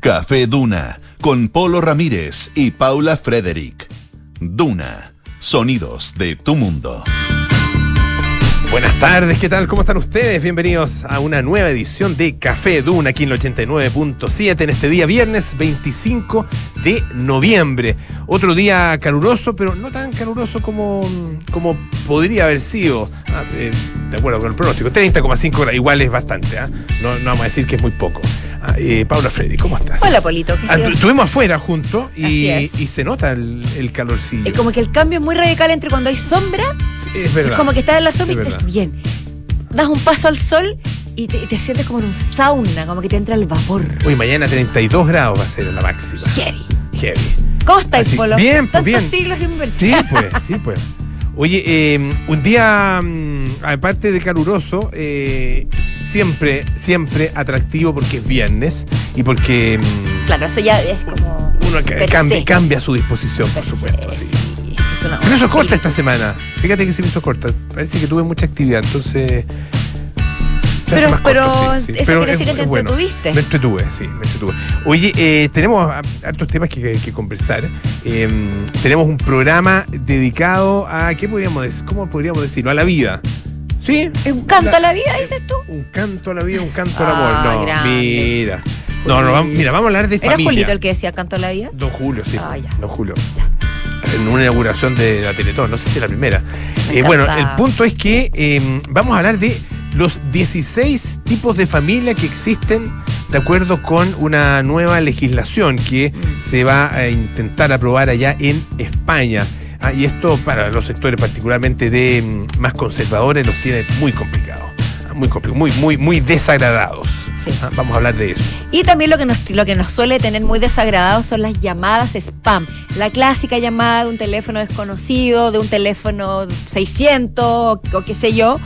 Café Duna con Polo Ramírez y Paula Frederick. Duna, sonidos de tu mundo. Buenas tardes, ¿qué tal? ¿Cómo están ustedes? Bienvenidos a una nueva edición de Café Duna aquí en el 89.7 en este día viernes 25 de noviembre. Otro día caluroso, pero no tan caluroso como, como podría haber sido, ah, eh, de acuerdo con el pronóstico. 30,5 grados, igual es bastante, ¿ah? no vamos a decir que es muy poco. Eh, Paula Freddy, ¿cómo estás? Hola, Polito. ¿qué Ah, estuvimos afuera juntos y, se nota el, el calorcillo. Es como que el cambio es muy radical entre cuando hay sombra, Sí, es verdad. es como que estás en la sombra Es y estás bien. Das un paso al sol y te, te sientes como en un sauna, como que te entra el vapor. Hoy mañana 32 grados va a ser la máxima. Heavy. Heavy. ¿Cómo estáis, Polo? Bien, pues Tantos bien. siglos sin. Sí, pues, sí, pues. Oye, eh, un día, mm, aparte de caluroso, eh, siempre, siempre atractivo porque es viernes y porque mm, Claro, eso ya es como. uno cambia, cambia su disposición, por per se, supuesto. sí. sí, Se me hizo corta esta semana. Fíjate que se me hizo corta. Parece que tuve mucha actividad, entonces. Se hace Pero- más pero corto, sí, sí. eso quiere decir es- que te es bueno. entretuviste. Me entretuve, sí, me entretuve. Oye, eh, tenemos hartos temas que, que- que conversar. Eh, tenemos un programa dedicado a. ¿Qué podríamos decir? ¿Cómo podríamos decirlo? A la vida. ¿Sí? ¿Es un canto a la vida, dices tú? Un canto a la vida, un canto al Ah, amor. No, grande. mira. No, no, vamos- mira, vamos a hablar de ¿Era familia. Julito el que decía canto a la vida? Don Julio, sí. Ah, ya. Don Julio. En una inauguración de la Teletón, no sé si la primera. Me Eh, bueno, el punto es que eh, vamos a hablar de los 16 tipos de familia que existen de acuerdo con una nueva legislación que se va a intentar aprobar allá en España. Ah, y esto para los sectores particularmente de mm, más conservadores los tiene muy complicados. Ah, Muy complicado, muy, muy, muy desagradados. Sí. Ah, vamos a hablar de eso. Y también lo que, nos, lo que nos suele tener muy desagradados son las llamadas spam. La clásica llamada de un teléfono desconocido, de un teléfono 600 o, o qué sé yo.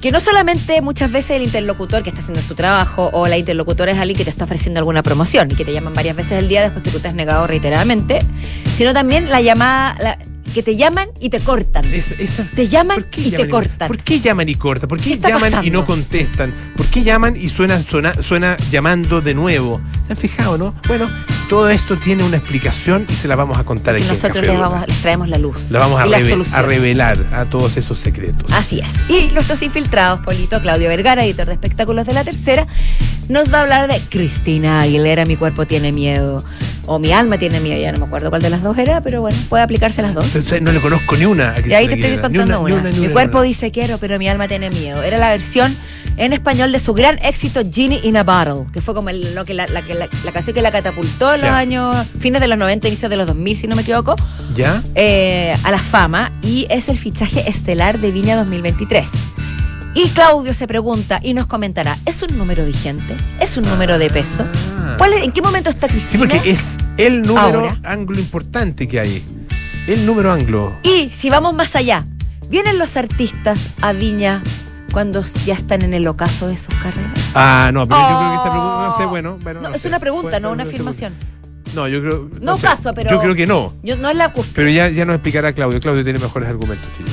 Que no solamente muchas veces el interlocutor que está haciendo su trabajo o la interlocutora es alguien que te está ofreciendo alguna promoción y que te llaman varias veces al día después que tú te has negado reiteradamente, sino también la llamada, la- que te llaman y te cortan. Es- esa- Te llaman ¿Por qué y te cortan. ¿Por qué llaman y cortan? ¿Por qué, ¿Qué llaman y no contestan? ¿Por qué llaman y suena, suena, suena llamando de nuevo? ¿Se han fijado, no? Bueno, todo esto tiene una explicación y se la vamos a contar aquí en nosotros Café les, vamos, les traemos la luz. La vamos a, la revelar a todos esos secretos. Así es. Y nuestros infiltrados, Polito, Claudio Vergara, editor de espectáculos de la tercera, nos va a hablar de Cristina Aguilera, Mi cuerpo tiene miedo. O Mi alma tiene miedo, ya no me acuerdo cuál de las dos era, pero bueno, puede aplicarse las dos. No le conozco ni una. a Y ahí te estoy contando una. ni ni Mi cuerpo dice quiero, pero mi alma tiene miedo. Era la versión en español de su gran éxito Genie in a Bottle, que fue como el- lo que la, la, que la- la canción que la catapultó en los años, fines de los 90, inicios de los 2000, si no me equivoco. ¿Ya? eh, a la fama y es el fichaje estelar de Viña 2023. Y Claudio se pregunta y nos comentará, ¿es un número vigente? ¿Es un número de peso? Ah. ¿Cuál es- ¿En qué momento está Sí, Cristina? porque es el número Ahora. anglo importante que hay. El número anglo. Y si vamos más allá, ¿vienen los artistas a Viña cuando ya están en el ocaso de sus carreras? Ah, no, pero yo creo que esa Oh. pregunta, no sé, bueno. bueno No, no es sé. una pregunta, Puede- no una afirmación. No, yo creo. No sé. caso, pero- Yo creo que no. Yo, no es la cúspide. Pero ya, ya nos explicará Claudio. Claudio tiene mejores argumentos que yo.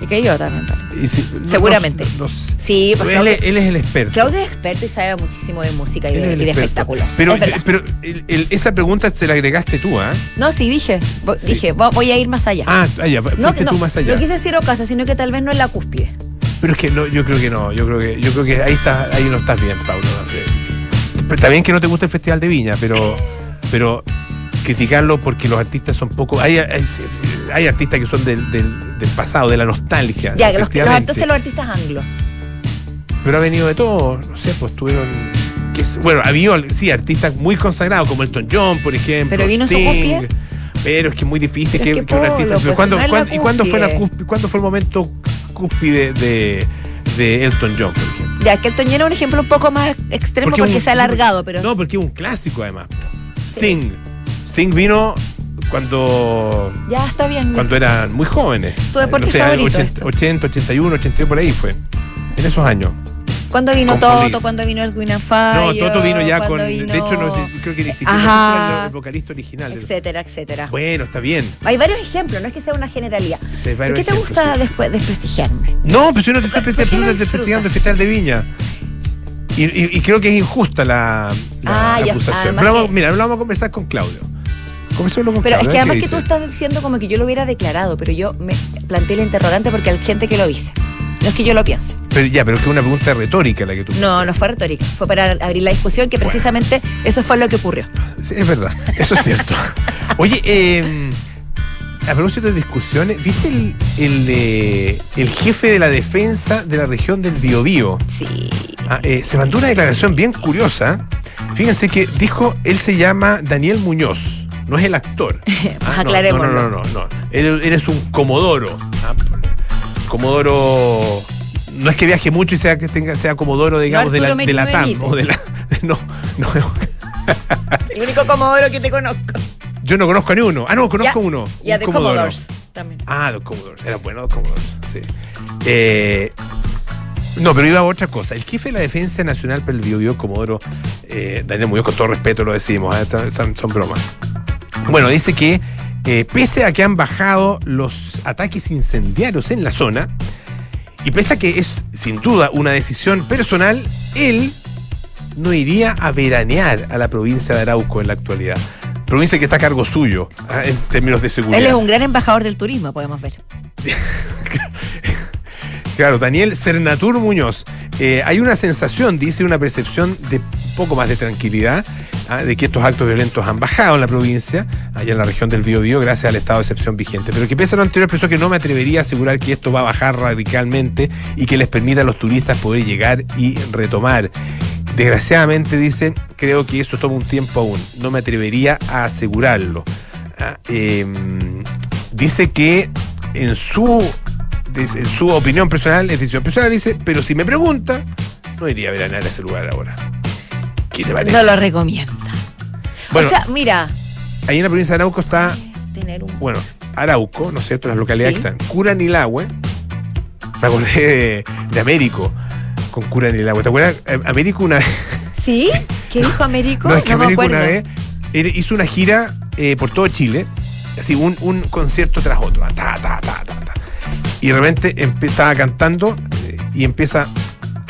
Y que yo también. Y si- no- Seguramente. no- no. Sí, pues él, él es el experto. Claudio es experto y sabe muchísimo de música y de, es y de espectáculos. Pero, Es verdad. pero el- el- esa pregunta se la agregaste tú, ¿ah? No, sí, dije. Sí. Dije, vo- voy a ir más allá. Ah, fuiste No, tú no, más allá. no quise decir ocaso, sino que tal vez no es la cúspide. Pero es que no, yo creo que no. Yo creo que, yo creo que ahí está, ahí no estás bien, Pablo. Está bien que no te guste el Festival de Viña, pero, pero criticarlo porque los artistas son poco. Hay, hay, hay artistas que son del, del, del pasado, de la nostalgia. Ya, los, los, entonces los artistas anglos. Pero ha venido de todo, no sé, pues tuvieron. Que, bueno, ha habido, sí, artistas muy consagrados, como Elton John, por ejemplo. Pero vino su Sting, cúspide. Pero es que es muy difícil Pero que, es que que un artista. pues, pero ¿cuándo, no es la cuándo- ¿Y cuándo fue, la cuándo fue el momento cúspide de, de Elton John, por ejemplo? Ya, que el Toñero es un ejemplo un poco más extremo porque, un- se ha alargado, pero. No, porque es un clásico además. Sting. Sting vino cuando Ya está bien. cuando eran muy jóvenes. Tu deporte O sea, favorito, 80, esto. 80, 81, 82 por ahí fue. En esos años. ¿Cuándo vino Toto? ¿Cuándo vino el Guina No, Toto vino ya con. ¿Cuándo De hecho, no, creo que ni siquiera era el, vocalista original. Etcétera, etcétera. Bueno, está bien. Hay varios ejemplos, no es que sea una generalidad. Sí, hay ¿Por qué te gusta sí. después desprestigiarme? No, pues yo no te estoy ¿Por qué desprestigiando, el Festival de Viña. Y, y- y creo que es injusta la, la Ah, acusación. Pero vamos- que- mira, lo vamos a conversar con Claudio. Con Pero es que además que tú estás diciendo como que yo lo hubiera declarado, pero yo me planteé la interrogante porque hay gente que lo dice. No es que yo lo piense. Pero ya, pero es que una pregunta retórica la que tú. No, no fue retórica. Fue para abrir la discusión que precisamente eso fue lo que ocurrió. Sí, es verdad, eso es cierto. Oye, eh, a propósito de discusiones, ¿viste el, el, eh, el jefe de la defensa de la región del Biobío? Sí. Ah, eh, se mandó una declaración bien curiosa. Fíjense que dijo, él se llama Daniel Muñoz, no es el actor. Ah, no, aclarémoslo. No, no, no, no. no. Él, él es un comodoro. Ah, comodoro. No es que viaje mucho y sea que tenga, sea comodoro, digamos, de la, de la TAM. O de la, no, no, El único comodoro que te conozco. yo no conozco a ni uno. Ah, no, conozco Ya, uno. Ya un de. Commodores también. Ah, los Commodores. Era bueno los Commodores, sí. Eh, no, pero iba a otra cosa. El jefe de la Defensa Nacional para el Biobío, Comodoro, eh, Daniel Muñoz, con todo respeto lo decimos, ¿eh? Son, son bromas. Bueno, dice que eh, pese a que han bajado los ataques incendiarios en la zona, y pese a que es sin duda una decisión personal, él no iría a veranear a la provincia de Arauco en la actualidad. Provincia que está a cargo suyo ah, en términos de seguridad. Él es un gran embajador del turismo, podemos ver. Claro, Daniel Cernatur Muñoz. Eh, hay una sensación, dice, una percepción de poco más de tranquilidad, ah, de que estos actos violentos han bajado en la provincia, allá en la región del Biobío, gracias al estado de excepción vigente. Pero que pese a lo anterior, pensó que no me atrevería a asegurar que esto va a bajar radicalmente y que les permita a los turistas poder llegar y retomar. Desgraciadamente, dice, creo que eso toma un tiempo aún. No me atrevería a asegurarlo. Ah, em, dice que en su, dice, en su opinión personal, es decisión personal, dice, pero si me pregunta, no iría a veranear a ese lugar ahora. ¿Qué te parece? No lo recomienda. Bueno, o sea, mira, ahí en la provincia de Arauco está, tener un bueno, Arauco, ¿no es cierto? Las localidades Sí. que están Curanilahue, me acordé de, de Américo con Curanilahue. ¿Te acuerdas? Eh, Américo una vez ¿Sí? ¿Qué dijo Américo? No, es que me Américo acuerdo. una vez hizo una gira eh, por todo Chile, así un, un concierto tras otro, ta, ta, ta, ta, ta. Y de repente estaba cantando eh, y empieza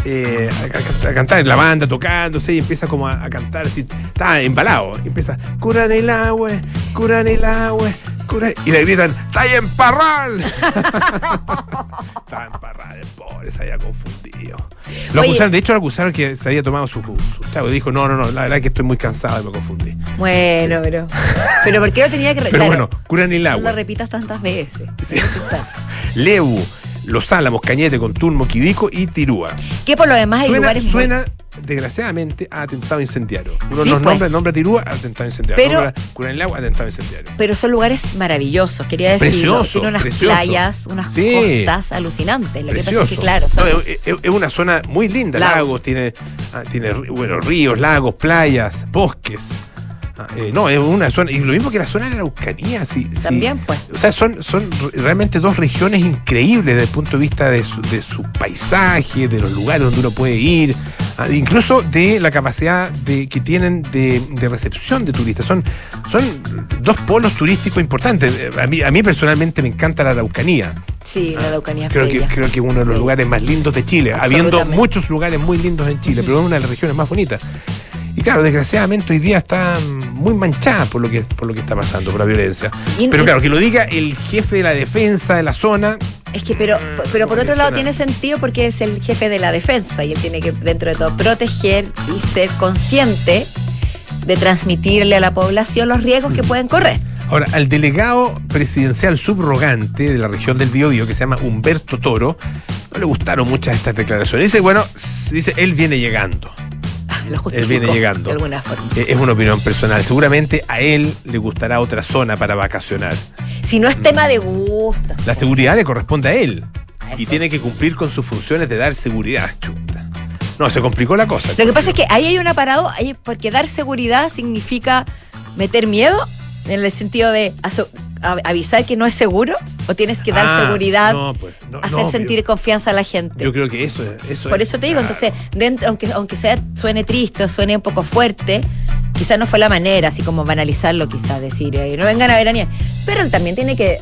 eh, a, a- a cantar en la banda, tocándose y empieza como a, a cantar así, está embalado, y empieza, curan el agua, curan el agua, curan... y le gritan, ¡está en Parral! Estaba en Parral, el pobre, se había confundido. Lo Oye. acusaron, de hecho lo acusaron que se había tomado su, su chavo y dijo, no, no, no, la verdad es que estoy muy cansado y me confundí. Bueno, pero. Pero ¿por qué lo tenía que re- Pero claro, bueno, curan el No agua. lo repitas tantas veces. Sí. Lebu, Los Álamos, Cañete, Conturmo, Quidico y Tirúa. Que por lo demás hay Suena, lugares muy- suena, desgraciadamente, a atentado incendiario. Uno Sí, nos pues. nombra, nombra Tirúa, atentado incendiario. Pero- Nombra el agua, atentado incendiario. Pero son lugares maravillosos, quería decirlo. Precioso, Tiene unas precioso. playas, unas Sí. costas alucinantes. Lo que pasa es que, Precioso. claro, son- No, es, una zona muy linda, Lagos. tiene, ah, tiene bueno, ríos, lagos, playas, bosques. Ah, eh, no, es una zona, y lo mismo que la zona de la Araucanía, sí, sí. también, pues. O sea, son, son realmente dos regiones increíbles desde el punto de vista de su, de su paisaje, de los lugares donde uno puede ir, ah, incluso de la capacidad de, que tienen de, de recepción de turistas. Son, son dos polos turísticos importantes. A mí, a mí personalmente me encanta la Araucanía. Sí, la Araucanía es Creo que, creo que es uno de los lugares más lindos de Chile, habiendo muchos lugares muy lindos en Chile, pero es una de las regiones más bonitas. Y claro, desgraciadamente hoy día está mm, muy manchada por lo que, por lo que está pasando, por la violencia. Y- Pero claro, que lo diga el jefe de la defensa de la zona. Es que, pero, pero por otro lado suena- tiene sentido porque es el jefe de la defensa y él tiene que, dentro de todo, proteger y ser consciente de transmitirle a la población los riesgos que pueden correr. Ahora, al delegado presidencial subrogante de la región del Biobío, que se llama Humberto Toro, no le gustaron muchas estas declaraciones. Dice, bueno, dice, él viene llegando. Lo justificó, viene llegando. De alguna forma. Eh, Es una opinión personal. Seguramente a él le gustará otra zona para vacacionar. Si no es tema de gusto. La seguridad le corresponde a él. Y tiene que cumplir con sus funciones de dar seguridad. Chuta. No, se complicó la cosa. Lo que pasa es que ahí hay un aparado, porque dar seguridad significa meter miedo en el sentido de avisar que no es seguro o tienes que dar Ah, seguridad, no, pues, no, hacer no, sentir yo- confianza a la gente. Yo creo que eso es. Eso Por es, eso te digo, entonces, dentro, aunque, aunque sea, suene triste o suene un poco fuerte, quizás no fue la manera, así como banalizarlo, quizás decir, eh, no vengan a veranear. Pero él también tiene que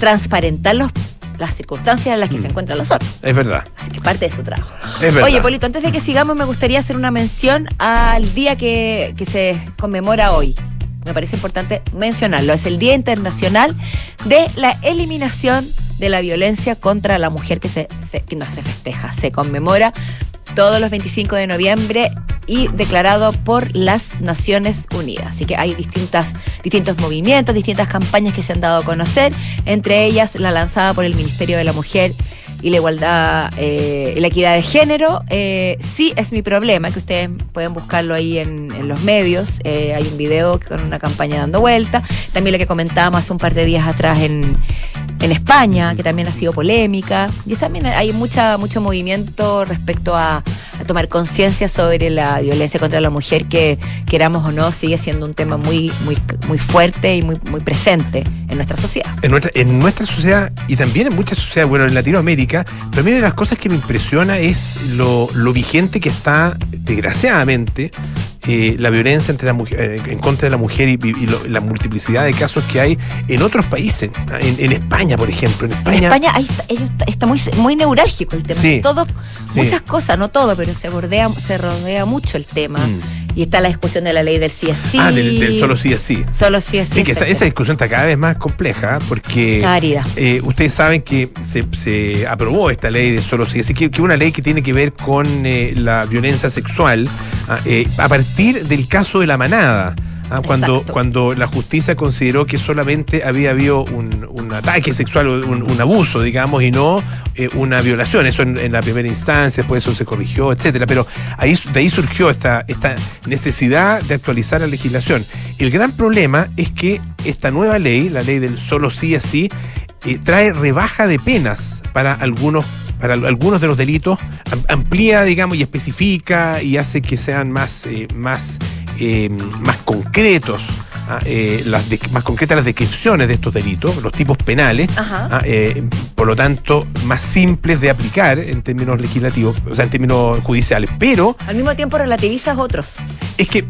transparentar los las circunstancias en las que se Mm. encuentran los otros. Es verdad. Así que parte de su trabajo. Es verdad. Oye, Polito, antes de que sigamos, me gustaría hacer una mención al día que, que se conmemora hoy. Me parece importante mencionarlo. Es el Día Internacional de la Eliminación de la Violencia contra la Mujer que, se, que no se festeja, se conmemora todos los 25 de noviembre y declarado por las Naciones Unidas. Así que hay distintas, distintos movimientos, distintas campañas que se han dado a conocer, entre ellas la lanzada por el Ministerio de la Mujer y la igualdad eh, y la equidad de género, eh, sí es mi problema, que ustedes pueden buscarlo ahí en, los medios. Eh, hay un video con una campaña dando vuelta. También lo que comentábamos hace un par de días atrás en, en España, que también ha sido polémica. Y también hay mucha, mucho movimiento respecto a, tomar conciencia sobre la violencia contra la mujer, que queramos o no, sigue siendo un tema muy, muy, muy fuerte y muy, muy presente en nuestra sociedad. En nuestra, en nuestra sociedad y también en muchas sociedades, bueno, en Latinoamérica, también de las cosas que me impresiona es lo, lo vigente que está, desgraciadamente, eh, la violencia entre la mujer, eh, en contra de la mujer y, y lo- la multiplicidad de casos que hay en otros países. En, en España, por ejemplo. En España, En España ahí está, ellos está, está muy, muy neurálgico el tema. Sí. Todo, Sí. Muchas cosas, no todo, pero se bordea, se rodea mucho el tema. Mm. Y está la discusión de la ley del sí es sí. Ah, del, del solo sí es sí. Solo sí es sí. Sí, que esa, discusión está cada vez más compleja porque Está árida. eh, ustedes saben que se, se aprobó esta ley de solo sí, así que, que una ley que tiene que ver con eh, la violencia sexual eh, a partir del caso de la manada. ah, cuando, Exacto. cuando la justicia consideró que solamente había habido un, un ataque sexual, un, un abuso, digamos, y no eh, una violación. Eso en, en la primera instancia, después eso se corrigió, etcétera. Pero ahí, de ahí surgió esta, esta necesidad de actualizar la legislación. El gran problema es que esta nueva ley, la ley del solo sí es sí, eh, trae rebaja de penas para algunos para al- algunos de los delitos, am- amplía, digamos, y especifica y hace que sean más, eh, más, eh, más concretos, ah, eh, las de- más concretas las descripciones de estos delitos, los tipos penales, ah, eh, por lo tanto, más simples de aplicar en términos legislativos, o sea, en términos judiciales. Pero Al mismo tiempo relativizas otros. es que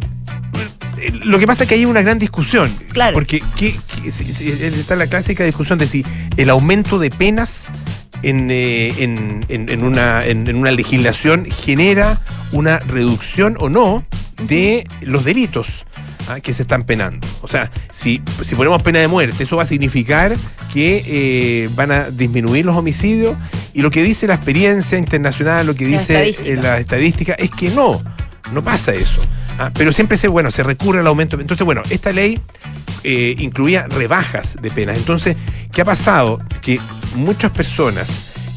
lo que pasa es que hay una gran discusión. Claro. Porque ¿qué- qué- si- si- está la clásica discusión de si el aumento de penas en, eh, en- en- en una, en, una legislación genera una reducción o no de los delitos ah, que se están penando. O sea, si, si ponemos pena de muerte, eso va a significar que eh, van a disminuir los homicidios y lo que dice la experiencia internacional, lo que La dice estadística. eh, la estadística es que no, no pasa eso. Ah, pero siempre se, bueno, se recurre al aumento. Entonces, bueno, esta ley eh, incluía rebajas de penas. Entonces, ¿qué ha pasado? Que muchas personas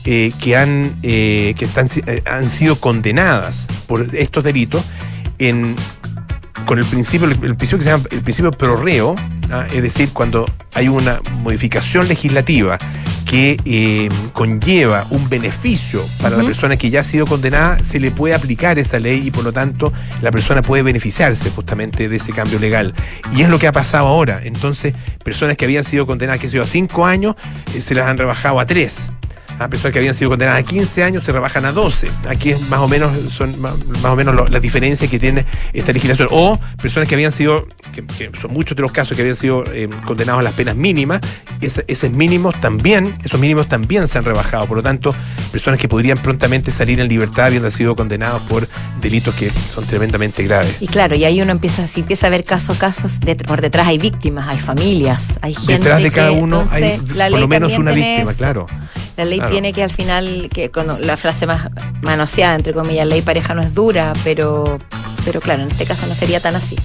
eh, que, han, eh, que están, eh, han sido condenadas por estos delitos en, con el principio, el, el principio que se llama el principio pro reo, ah, es decir, cuando hay una modificación legislativa que eh, conlleva un beneficio para la persona que ya ha sido condenada, se le puede aplicar esa ley y por lo tanto la persona puede beneficiarse justamente de ese cambio legal. Y es lo que ha pasado ahora. Entonces, personas que habían sido condenadas, que se a 5 años, eh, se las han rebajado a 3. A personas que habían sido condenadas a 15 años se rebajan a 12. Aquí es más o menos son más, o menos lo- las diferencias que tiene esta legislación. O personas que habían sido, que, que son muchos de los casos que habían sido eh, condenados a las penas mínimas, esos mínimos también, esos mínimos también se han rebajado. Por lo tanto, personas que podrían prontamente salir en libertad habiendo sido condenados por delitos que son tremendamente graves. Y claro, y ahí uno empieza, si empieza a ver caso a casos, de- por detrás hay víctimas, hay familias, hay gente. Detrás de cada que, uno hay entonces, la por lo menos una víctima, eso. claro. La ley Claro. tiene que al final, que con la frase más manoseada, entre comillas, ley pareja no es dura, pero, pero claro, en este caso no sería tan así.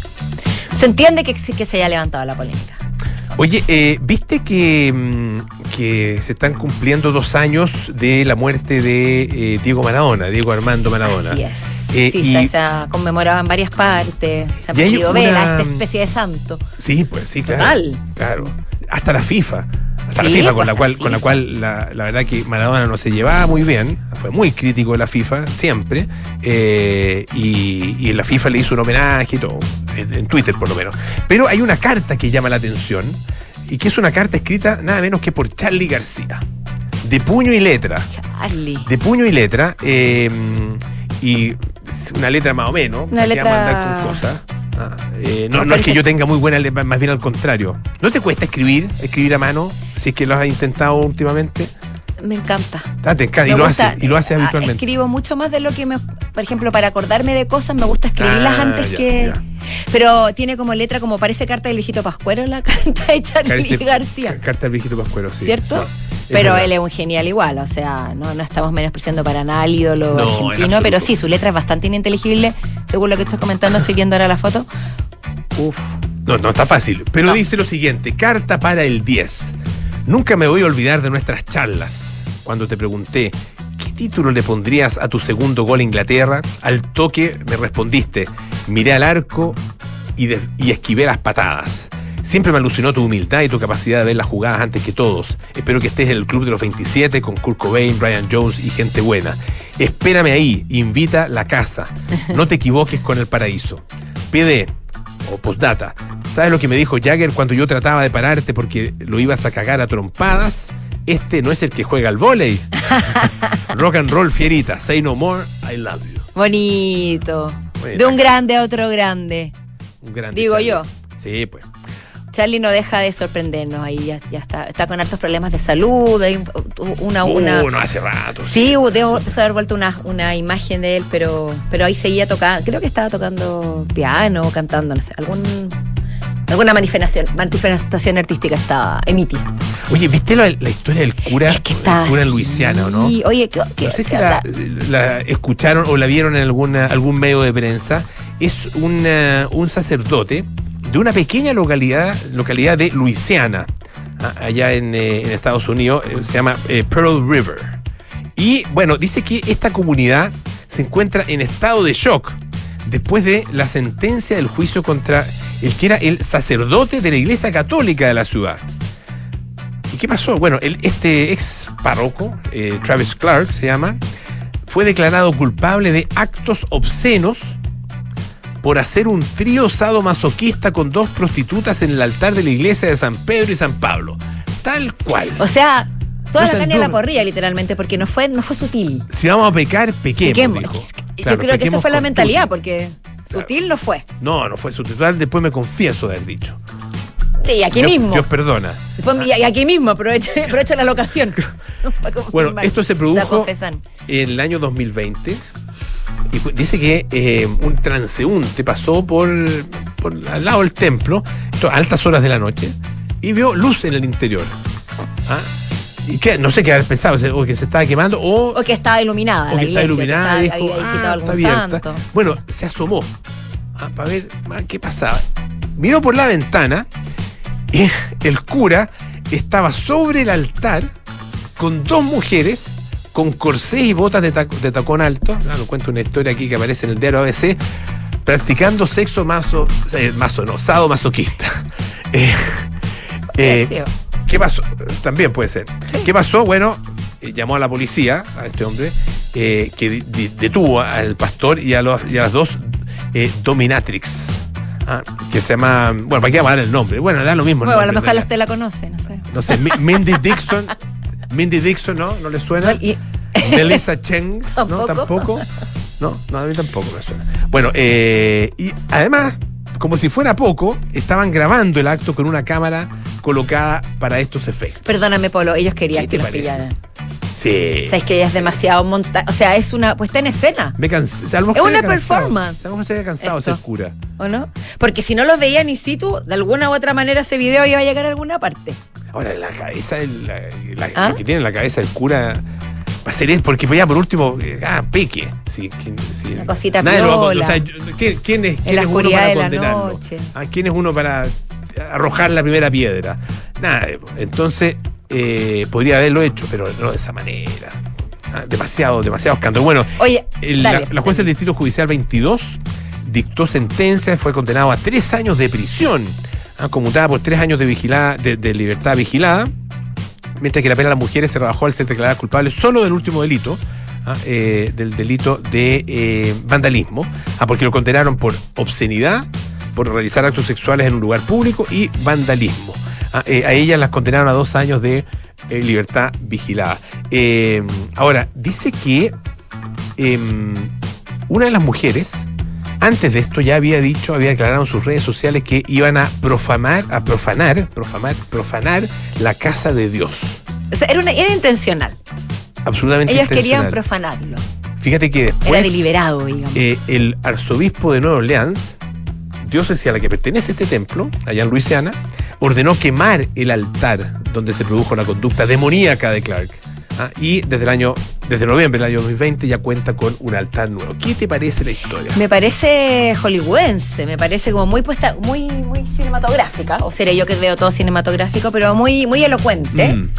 Se entiende que, que se haya levantado la polémica. Oye, eh, ¿viste que, mm, que se están cumpliendo dos años de la muerte de eh, Diego Maradona, Diego Armando Maradona? Así es. Eh, sí, y- se, conmemorado en varias partes, se ha pedido vela, esta especie de santo. Sí, pues sí, claro. Total. Claro. Hasta la FIFA. Hasta la FIFA, con la cual, con la cual la, la verdad que Maradona no se llevaba muy bien, fue muy crítico de la FIFA, siempre, eh, y, y la FIFA le hizo un homenaje y todo, en, en Twitter por lo menos. Pero hay una carta que llama la atención, y que es una carta escrita nada menos que por Charlie García, de puño y letra. Charlie. de puño y letra eh, y una letra más o menos Una ¿para qué vamos a letra- andar con cosas? Ah, eh, no, No, es que yo tenga muy buena letra, más bien al contrario. ¿No te cuesta escribir, escribir a mano, si es que lo has intentado últimamente? Me encanta. Ah, te encanta, y lo gusta, hace, y lo hace eh, habitualmente. Escribo mucho más de lo que me. Por ejemplo, para acordarme de cosas, me gusta escribirlas Ah, antes ya, que. ya. Pero tiene como letra, como parece carta del viejito Pascuero, la carta de Charlie García. ca- Carta del viejito Pascuero, sí. ¿Cierto? sí. Pero él es un genial igual, o sea, no, no estamos menospreciando para nada al ídolo No, en argentino, pero sí, su letra es bastante ininteligible, según lo que estás comentando, estoy viendo ahora la foto. Uf. No, no está fácil. Pero No. dice lo siguiente: carta para el 10. Nunca me voy a olvidar de nuestras charlas. Cuando te pregunté, ¿qué título le pondrías a tu segundo gol a Inglaterra? Al toque me respondiste, miré al arco y, y esquivé las patadas. Siempre me alucinó tu humildad y tu capacidad de ver las jugadas antes que todos. Espero que estés en el club de los 27 con Kurt Cobain, Brian Jones y gente buena. Espérame ahí, invita la casa. No te equivoques con el paraíso. PD o postdata. ¿Sabes lo que me dijo Jagger cuando yo trataba de pararte porque lo ibas a cagar a trompadas? Este no es el que juega al volei. Rock and roll fierita. Say no more, I love you. Bonito. Bueno. De un grande a otro grande. Un grande Digo Charlie. yo. Sí, pues. Charlie no deja de sorprendernos, ahí ya, ya está, está con hartos problemas de salud, hay un- una, una, Uh, no hace rato. Sí, debo haber vuelto una, una imagen de él, pero, pero ahí seguía tocando, creo que estaba tocando piano o cantando, no sé, algún, alguna manifestación, manifestación artística estaba emitida. Oye, ¿viste la, la historia del cura? Es que está el cura en. Luisiana, ¿o no? Oye, ¿qué, qué- No sé si la, escucharon o la vieron en alguna, algún medio de prensa. Es una- un sacerdote de una pequeña localidad, localidad de Luisiana, allá en, eh, en Estados Unidos, eh, se llama eh, Pearl River. Y bueno, dice que esta comunidad se encuentra en estado de shock después de la sentencia del juicio contra el que era el sacerdote de la iglesia católica de la ciudad. ¿Y qué pasó? Bueno, el- este ex párroco, eh, Travis Clark se llama, fue declarado culpable de actos obscenos por hacer un trío sadomasoquista con dos prostitutas en el altar de la iglesia de San Pedro y San Pablo. Tal cual. O sea, toda No la carne a la porrilla, literalmente, porque no fue, no fue sutil. Si vamos a pecar, pequemos. Pequemos. dijo. Claro, Yo creo que esa fue la mentalidad, porque Claro. sutil no fue. No, no fue su titular, después me confieso de haber dicho. Sí, aquí Dios, mismo. Dios perdona. Después, y aquí mismo, aprovecha, aprovecha la locación. Bueno, esto se produjo en el año 2020. Y dice que eh, un transeúnte pasó por, por al lado del templo, esto a altas horas de la noche, y vio luz en el interior. ¿Ah? Que no sé qué haber pensado, o que se estaba quemando o, O que estaba iluminada o la que estaba iglesia, iluminada. que estaba- dijo, había "Ah, está algún abierta". santo. Bueno, se asomó para ver ah, qué pasaba. Miró por la ventana y el cura estaba sobre el altar con dos mujeres con corsés y botas de, tac- de tacón alto. Claro, cuento una historia aquí que aparece en el diario ABC. Practicando sexo maso, eh, maso no, sado masoquista. Eh, eh, ¿Qué pasó? También puede ser. ¿Qué pasó? Bueno, eh, llamó a la policía, a este hombre, eh, que detuvo al pastor y a, los, y a las dos eh, dominatrix. ah, que se llama. Bueno, ¿para qué llamar el nombre? Bueno, da lo mismo. Bueno, a lo mejor usted la conoce, no sé. No sé, Mi- Mindy Dixon. Mindy Dixon, ¿no? ¿No le suena? Y- Melissa Cheng, ¿no? Tampoco. Tampoco. No, no, a mí tampoco me suena. Bueno, eh, y además, como si fuera poco, estaban grabando el acto con una cámara colocada para estos efectos. Perdóname, Polo, ellos querían ¿Qué te que los pillaran. Sí. O sea, es que ella es demasiado monta O sea, es una puesta en escena, Me cansé. o sea, Es una cansado. performance. A lo mejor se había cansado Esto. ser cura. ¿o no? Porque si no los veían in situ, de alguna u otra manera ese video iba a llegar a alguna parte. Ahora, la cabeza, la, la- ¿Ah? lo que tiene en la cabeza el cura. Va a ser él, porque ya por último, eh, ah, peque. Sí, ¿quién- sí. Una cosita Nadie lo va a o sea, ¿quién, quién es, quién la es uno para de la condenarlo? noche. ¿A quién es uno para arrojar la primera piedra? Nada. Entonces, eh, podría haberlo hecho, pero no de esa manera. Ah, demasiado, demasiado escándalo. Bueno, Oye, el- dale. la, la jueza del Distrito Judicial 22 dictó sentencia, fue condenado a tres años de prisión, ah, conmutada por tres años de, vigilada, de, de libertad vigilada, mientras que la pena a las mujeres se rebajó al ser declaradas culpables solo del último delito, ah, eh, del delito de eh, vandalismo, ah, porque lo condenaron por obscenidad, por realizar actos sexuales en un lugar público y vandalismo. Ah, eh, a ellas las condenaron a dos años de eh, libertad vigilada. Eh, ahora, dice que em, una de las mujeres, antes de esto ya había dicho, había declarado en sus redes sociales que iban a profanar, a profanar, profanar, profanar la casa de Dios. O sea, era, una- era intencional. absolutamente Ellos querían intencional. profanarlo. Fíjate que después Era deliberado, digamos. eh, el arzobispo de Nueva Orleans, diócesis a la que pertenece este templo, allá en Luisiana, ordenó quemar el altar donde se produjo la conducta demoníaca de Clark. Ah, Y desde el año, desde noviembre del año 2020 ya cuenta con un altar nuevo. ¿Qué te parece la historia? Me parece hollywoodense, me parece como muy puesta, muy, muy cinematográfica. O seré yo que veo todo cinematográfico, pero muy, muy elocuente. Mm.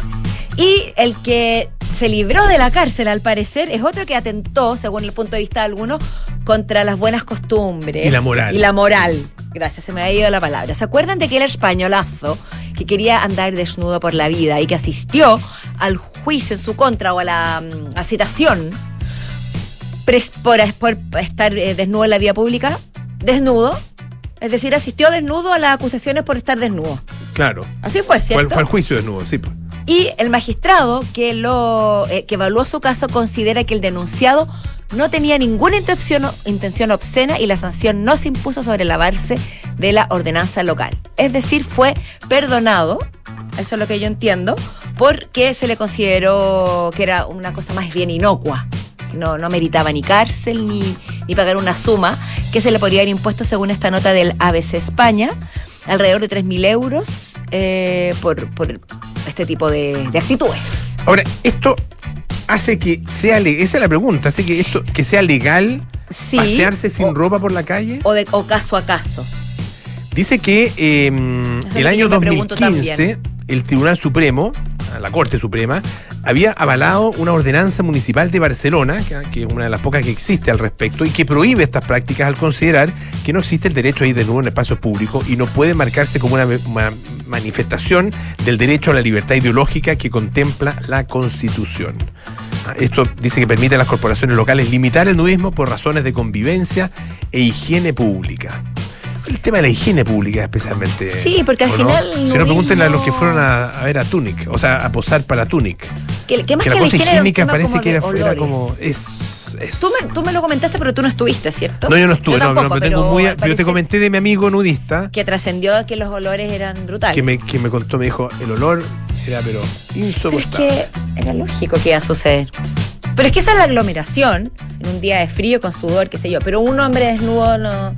Y el que se libró de la cárcel, al parecer, es otro que atentó, según el punto de vista de algunos, contra las buenas costumbres. Y la moral. Y la moral. Gracias, se me ha ido la palabra. ¿Se acuerdan de aquel españolazo que quería andar desnudo por la vida y que asistió al juicio en su contra o a la, mm, a citación por, por estar eh, desnudo en la vía pública? Desnudo. Es decir, asistió desnudo a las acusaciones por estar desnudo. Claro. Así fue, Fue, ¿cierto? fue al juicio de nuevo, sí. Y el magistrado que lo eh, que evaluó su caso considera que el denunciado no tenía ninguna intención, intención obscena y la sanción no se impuso sobre la base de la ordenanza local. Es decir, fue perdonado, eso es lo que yo entiendo, porque se le consideró que era una cosa más bien inocua. No, no meritaba ni cárcel ni, ni pagar una suma que se le podría haber impuesto según esta nota del ABC España, alrededor de 3.000 euros eh, por, por este tipo de, de actitudes. Ahora, esto hace que sea legal, esa es la pregunta, hace que esto que sea legal Sí. pasearse sin o, ropa por la calle. o de, o caso a caso. Dice que eh, el que año yo me pregunto 2015 el Tribunal Supremo, la Corte Suprema, había avalado una ordenanza municipal de Barcelona, que, que es una de las pocas que existe al respecto, y que prohíbe estas prácticas al considerar que no existe el derecho a ir desnudo en espacios públicos y no puede marcarse como una, una manifestación del derecho a la libertad ideológica que contempla la Constitución. Ah, Esto dice que permite a las corporaciones locales limitar el nudismo por razones de convivencia e higiene pública. El tema de la higiene pública especialmente. Sí, porque al final Si no, pregúntenle a los que fueron a, a ver a Tunic, o sea, a posar para Tunic. Que, que más que que, la la cosa higiene higiénica parece que de era, era como. Es, es- Tú me, tú me lo comentaste, pero tú no estuviste, ¿cierto? No, yo no estuve, no, tampoco, pero tengo muy. Yo te comenté de mi amigo nudista Que trascendió que los olores eran brutales. que me, que me contó, me dijo, el olor era pero Pero es insoportable. que era lógico que iba a suceder. Pero es que esa es la aglomeración, en un día de frío con sudor, qué sé yo. Pero un hombre desnudo no.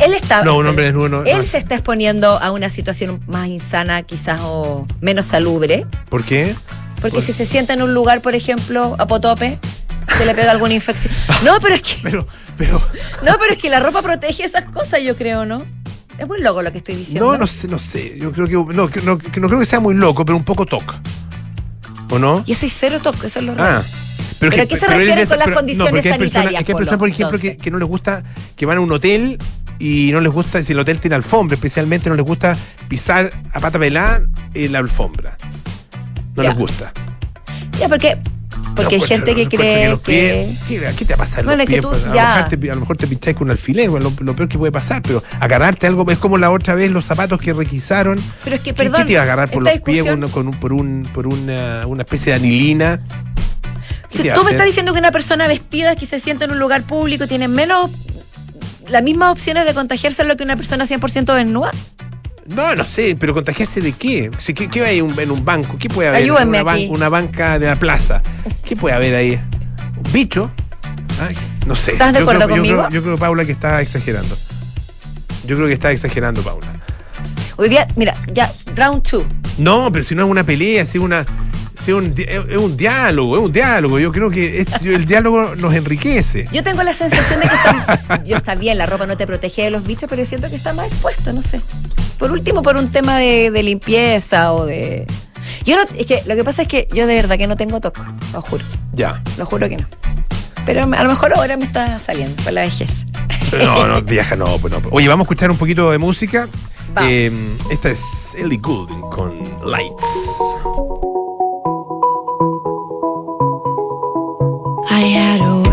Él está. No, un hombre desnudo no- Él no. se está exponiendo a una situación más insana, quizás, o menos salubre. ¿Por qué? Porque Por- si se sienta en un lugar, por ejemplo, a potope, se le pega alguna infección. No, pero es que. Pero, pero. No, pero es que la ropa protege esas cosas, yo creo, ¿no? Es muy loco lo que estoy diciendo. No, no sé, no sé. Yo creo que. No, que- no, que no creo que sea muy loco, pero un poco toca. ¿O no? Yo soy cero toque, eso es lo raro. Ah. ¿Pero que- a qué se refieren con las condiciones porque hay personas- sanitarias, que hay personas, por ejemplo, que, no les gusta, que van a un hotel y no les gusta, si el hotel tiene alfombra, especialmente no les gusta pisar a pata pelada en la alfombra. No Ya. les gusta. Ya, porque, porque hay gente que cree los que. pies- ¿qué, qué te va a pasar? Los pies? tú Pues, a, lo mejor te, a lo mejor te pincháis con un alfiler, bueno, lo, lo peor que puede pasar, pero agarrarte algo es como la otra vez los zapatos que requisaron. Pero es que, ¿Qué- perdón. ¿Qué te iba a agarrar por los pies uno con un- por, un, por una, una especie de anilina? ¿Qué Si tú me estás diciendo que una persona vestida que se sienta en un lugar público tiene menos. las mismas opciones de contagiarse lo que una persona 100% desnuda. No, no sé, pero contagiarse de qué? Si, ¿qué, qué hay en un, en un banco? ¿Qué puede haber? Ayúdenme una, ban- aquí. una banca de la plaza. ¿Qué puede haber ahí? ¿Un bicho? Ay, no sé. ¿Estás de Yo acuerdo creo- yo conmigo? creo- Yo creo, Paula, que está exagerando. Yo creo que está exagerando, Paula. Hoy día, mira, ya, round two. No, pero si no es una pelea, si es una. Es, un, es un diálogo, es un diálogo. Yo creo que es- el diálogo nos enriquece. Yo tengo la sensación de que está, yo está bien, la ropa no te protege de los bichos, pero yo siento que está más expuesto, no sé. Por último, por un tema de, de limpieza o de. Yo no, es que lo que pasa es que yo de verdad que no tengo toque, lo juro, Ya. lo juro que no. Pero a lo mejor ahora me está saliendo por la vejez. No, no, viaja, no, pues no. Oye, vamos a escuchar un poquito de música. Eh, esta es Ellie Goulding con Lights. I had a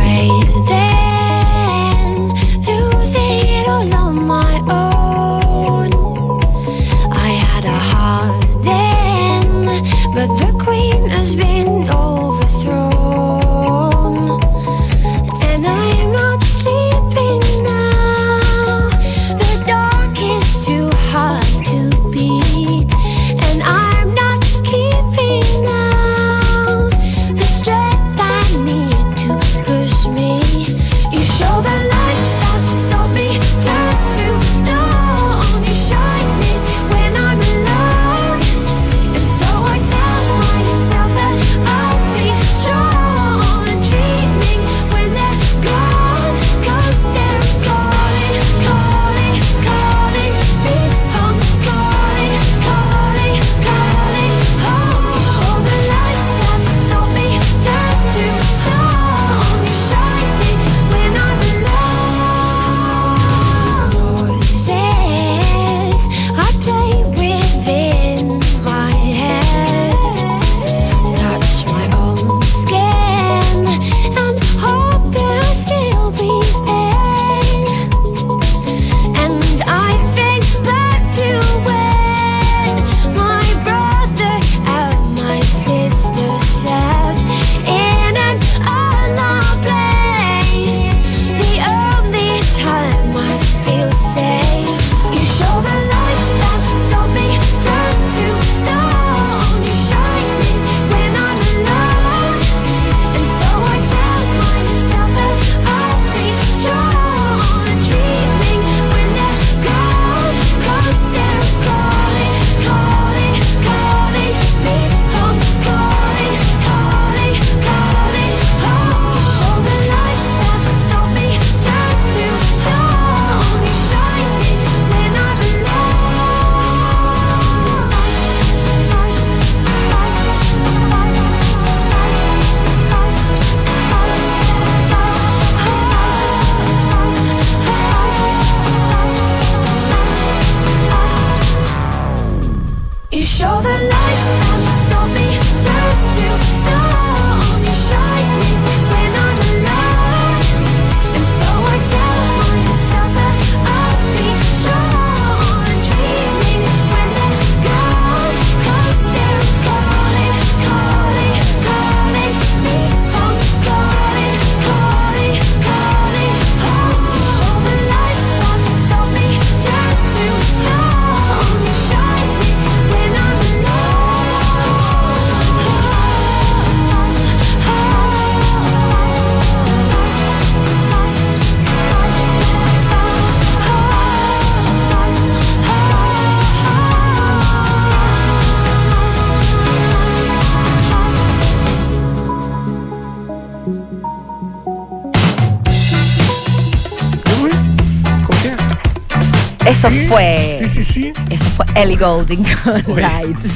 Eso Sí, fue. Sí, sí, sí. Eso fue Ellie Goulding con Oye. Lights.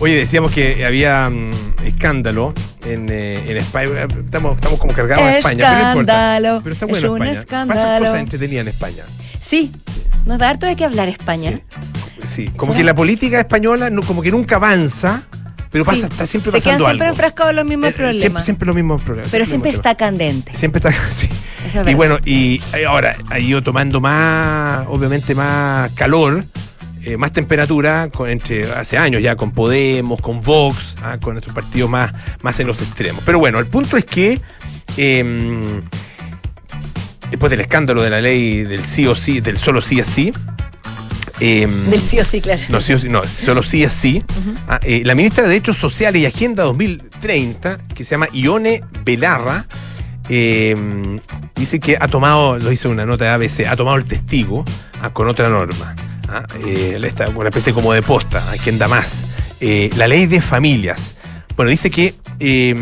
Oye, decíamos que había mm, escándalo en, eh, en España. Estamos, estamos como cargados a España, pero no importa. Escándalo, Pero está es bueno un España. Pasan escándalo. cosas entretenidas en España. Sí, nos da harto de qué hablar España. Sí, sí. como ¿Será? que la política española no, como que nunca avanza, pero pasa, Sí, está siempre Se quedan pasando siempre algo. enfrascados en los mismos Eh, eh, problemas. Siempre, siempre los mismos problemas. pero siempre está candente. Siempre está, sí. Es Y bueno, y ahora ha ido tomando más, obviamente más calor, eh, más temperatura, con, entre hace años ya con Podemos, con Vox, ah, con estos partidos más, más en los extremos. Pero bueno, el punto es que eh, después del escándalo de la ley del sí o sí, del solo sí es sí, eh, Del sí o sí, claro. no, sí o sí, no, solo sí es sí. Ah, eh, la ministra de Derechos Sociales y Agenda 2030, que se llama Ione Belarra, eh, dice que ha tomado, lo dice en una nota de ABC, ha tomado el testigo ah, con otra norma. ah, eh, esta- una especie como de posta, a quien da más. Eh, la ley de familias. Bueno, dice que eh,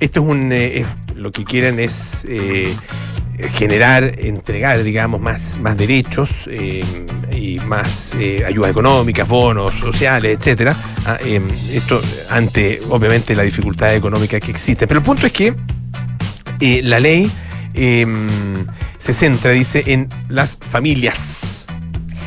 esto es un. es- lo que quieren es. Generar, entregar, digamos, más, más derechos eh, y más eh, ayudas económicas, bonos sociales, etcétera. Ah, eh, esto ante, obviamente, la dificultad económica que existe. Pero el punto es que eh, la ley eh, se centra, dice, en las familias.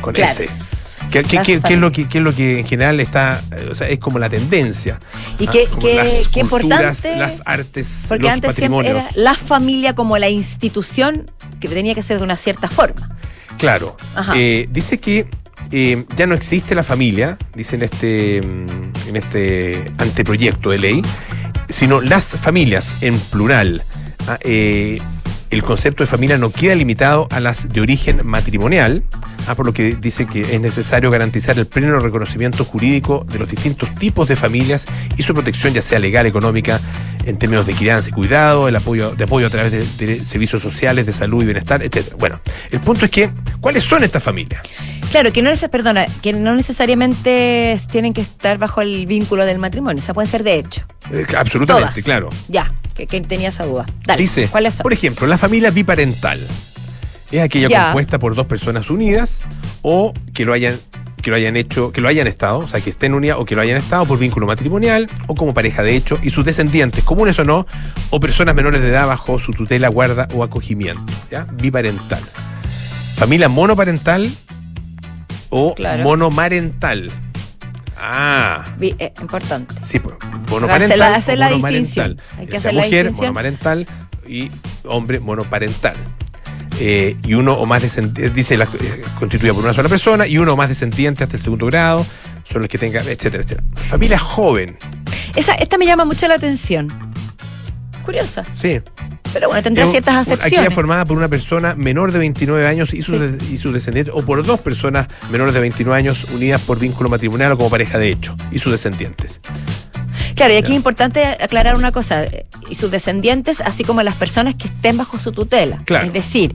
Con Claro. S. ¿Qué, qué- Las qué- qué es lo que, qué es lo que en general está, o sea, es como la tendencia? Y Ah, qué, qué- las qué culturas, importante. las artes, porque los antes patrimonios. siempre era la familia como la institución que tenía que ser de una cierta forma. Claro. Eh, dice que eh, ya no existe la familia, dice en este, mm, en este anteproyecto de ley, sino las familias en plural. Ah, eh, el concepto de familia no queda limitado a las de origen matrimonial, ah, por lo que dice que es necesario garantizar el pleno reconocimiento jurídico de los distintos tipos de familias y su protección, ya sea legal, económica, en términos de crianza y cuidado, el apoyo, de apoyo a través de, de servicios sociales, de salud y bienestar, etc. Bueno, el punto es que, ¿cuáles son estas familias? Claro, que no, neces- perdona, que no necesariamente tienen que estar bajo el vínculo del matrimonio, o sea, pueden ser de hecho. Eh, absolutamente, Todas. claro. Ya, que, que tenía esa duda. Dale, Dice, ¿cuáles son? por ejemplo, la familia biparental es aquella Ya. compuesta por dos personas unidas o que lo hayan que lo hayan hecho, que lo hayan estado, o sea, que estén unidas o que lo hayan estado por vínculo matrimonial o como pareja de hecho y sus descendientes, comunes o no, o personas menores de edad bajo su tutela, guarda o acogimiento, ¿ya? Biparental. Familia monoparental o Claro. monomarental. Ah, eh, importante. Sí, pues, Hacer monoparental. la- hacer la distinción. Hay que hacer la mujer, distinción. monomarental y hombre monoparental. Eh, y uno o más descendientes, dice, la, eh, constituida por una sola persona, y uno o más descendientes hasta el segundo grado, son los que tengan, etcétera, etcétera. Familia joven, Esa, esta me llama mucho la atención. Curiosa, sí. Pero bueno, tendrá ciertas un- Aquella acepciones. formada por una persona menor de 29 años y sus Sí. y sus descendientes, o por dos personas menores de 29 años unidas por vínculo matrimonial o como pareja de hecho, y sus descendientes. Claro, y aquí es importante aclarar una cosa, eh, y sus descendientes, así como las personas que estén bajo su tutela. Claro. Es decir,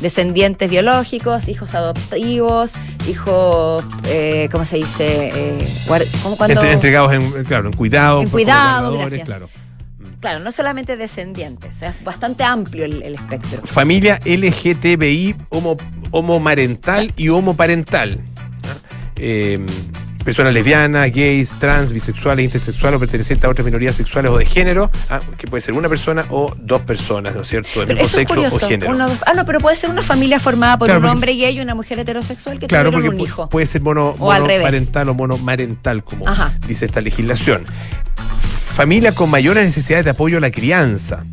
descendientes biológicos, hijos adoptivos, hijos, eh, ¿cómo se dice? Eh, ¿cómo cuando? Entre- entregados en, claro, en cuidado, En cuidado, gracias. claro. Claro, no solamente descendientes, es bastante amplio el, el espectro. Familia LGTBI homo, homomarental y homoparental. Eh, personas lesbianas, gays, trans, bisexuales, intersexuales o pertenecientes a otras minorías sexuales o de género, ¿ah? que puede ser una persona o dos personas, ¿no es cierto? De Pero mismo eso sexo curioso. o género. ah, no, pero puede ser una familia formada por Claro, un porque- hombre gay y una mujer heterosexual que Claro, tuvieron un hijo. puede ser mono, O monoparental o monomarental, como Ajá. dice esta legislación. Familia con mayores necesidades de apoyo a la crianza.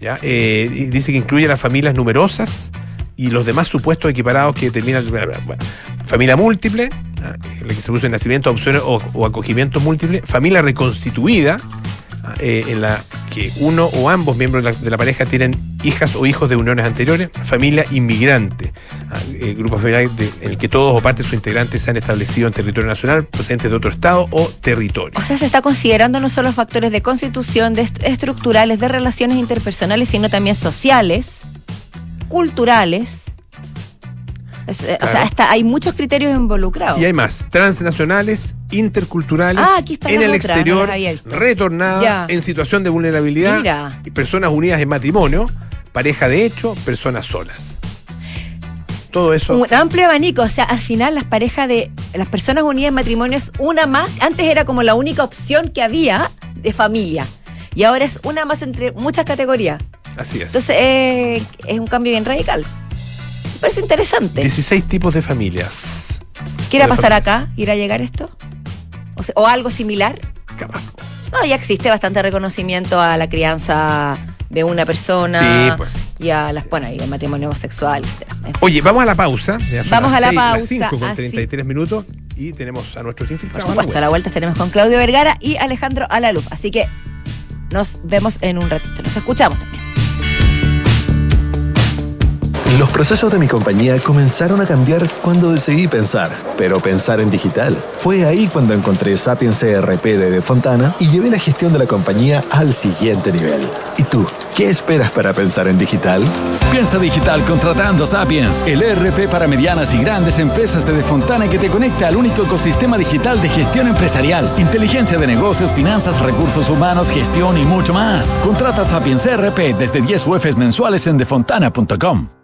¿ya? Eh, dice que incluye a las familias numerosas y los demás supuestos equiparados que bla. Familia múltiple, la que se produce nacimiento, opciones o, o acogimiento múltiple. Familia reconstituida. Eh, en la que uno o ambos miembros de la, pareja tienen hijas o hijos de uniones anteriores. Familia inmigrante, ¿ah? Eh, grupo familiar en el que todos o parte de sus integrantes se han establecido en territorio nacional, procedentes de otro estado o territorio. O sea, se está considerando no solo factores de constitución, de est- estructurales, de relaciones interpersonales, sino también sociales, culturales. Es, eh, O sea, hasta hay muchos criterios involucrados. Y hay más, transnacionales, interculturales, Ah, aquí en el no exterior, visto. retornadas, en situación de vulnerabilidad, Mira. y personas unidas en matrimonio, pareja de hecho, personas solas. todo eso. Un amplio abanico, o sea, al final las parejas de las personas unidas en matrimonio es una más. Antes era como la única opción que había de familia. Y ahora es una más entre muchas categorías. Así es. Entonces eh, es un cambio bien radical. Parece interesante. 16 tipos de familias. ¿Qué irá a de pasar familias. acá? ¿Irá a llegar esto? O, sea, ¿o algo similar? Capaz. No, ya existe bastante reconocimiento a la crianza de una persona Sí, pues. y a las, bueno, y el matrimonio homosexual, etc. En fin. Oye, vamos a la pausa. Vamos a la seis, las pausa, cinco con así. 33 minutos y tenemos a nuestros Por infiltrados. la supuesto, a la vuelta estaremos con Claudio Vergara y Alejandro Alaluf. Así que nos vemos en un ratito. Nos escuchamos también. Los procesos de mi compañía comenzaron a cambiar cuando decidí pensar, pero pensar en digital. Fue ahí cuando encontré Sapiens CRP de De Fontana y llevé la gestión de la compañía al siguiente nivel. ¿Y tú? ¿Qué esperas para pensar en digital? Piensa digital contratando Sapiens, el ERP para medianas y grandes empresas de Defontana que te conecta al único ecosistema digital de gestión empresarial, inteligencia de negocios, finanzas, recursos humanos, gestión y mucho más. Contrata Sapiens ERP desde 10 UFs mensuales en defontana.com.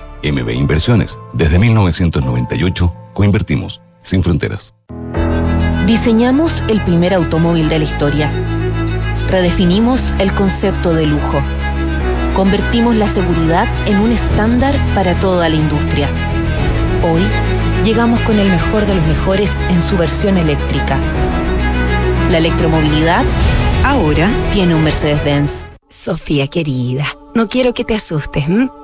MB Inversiones, desde 1998, coinvertimos sin fronteras. Diseñamos el primer automóvil de la historia. Redefinimos el concepto de lujo. Convertimos la seguridad en un estándar para toda la industria. Hoy llegamos con el mejor de los mejores en su versión eléctrica. La electromovilidad ahora tiene un Mercedes-Benz. Sofía querida, no quiero que te asustes. ¿m?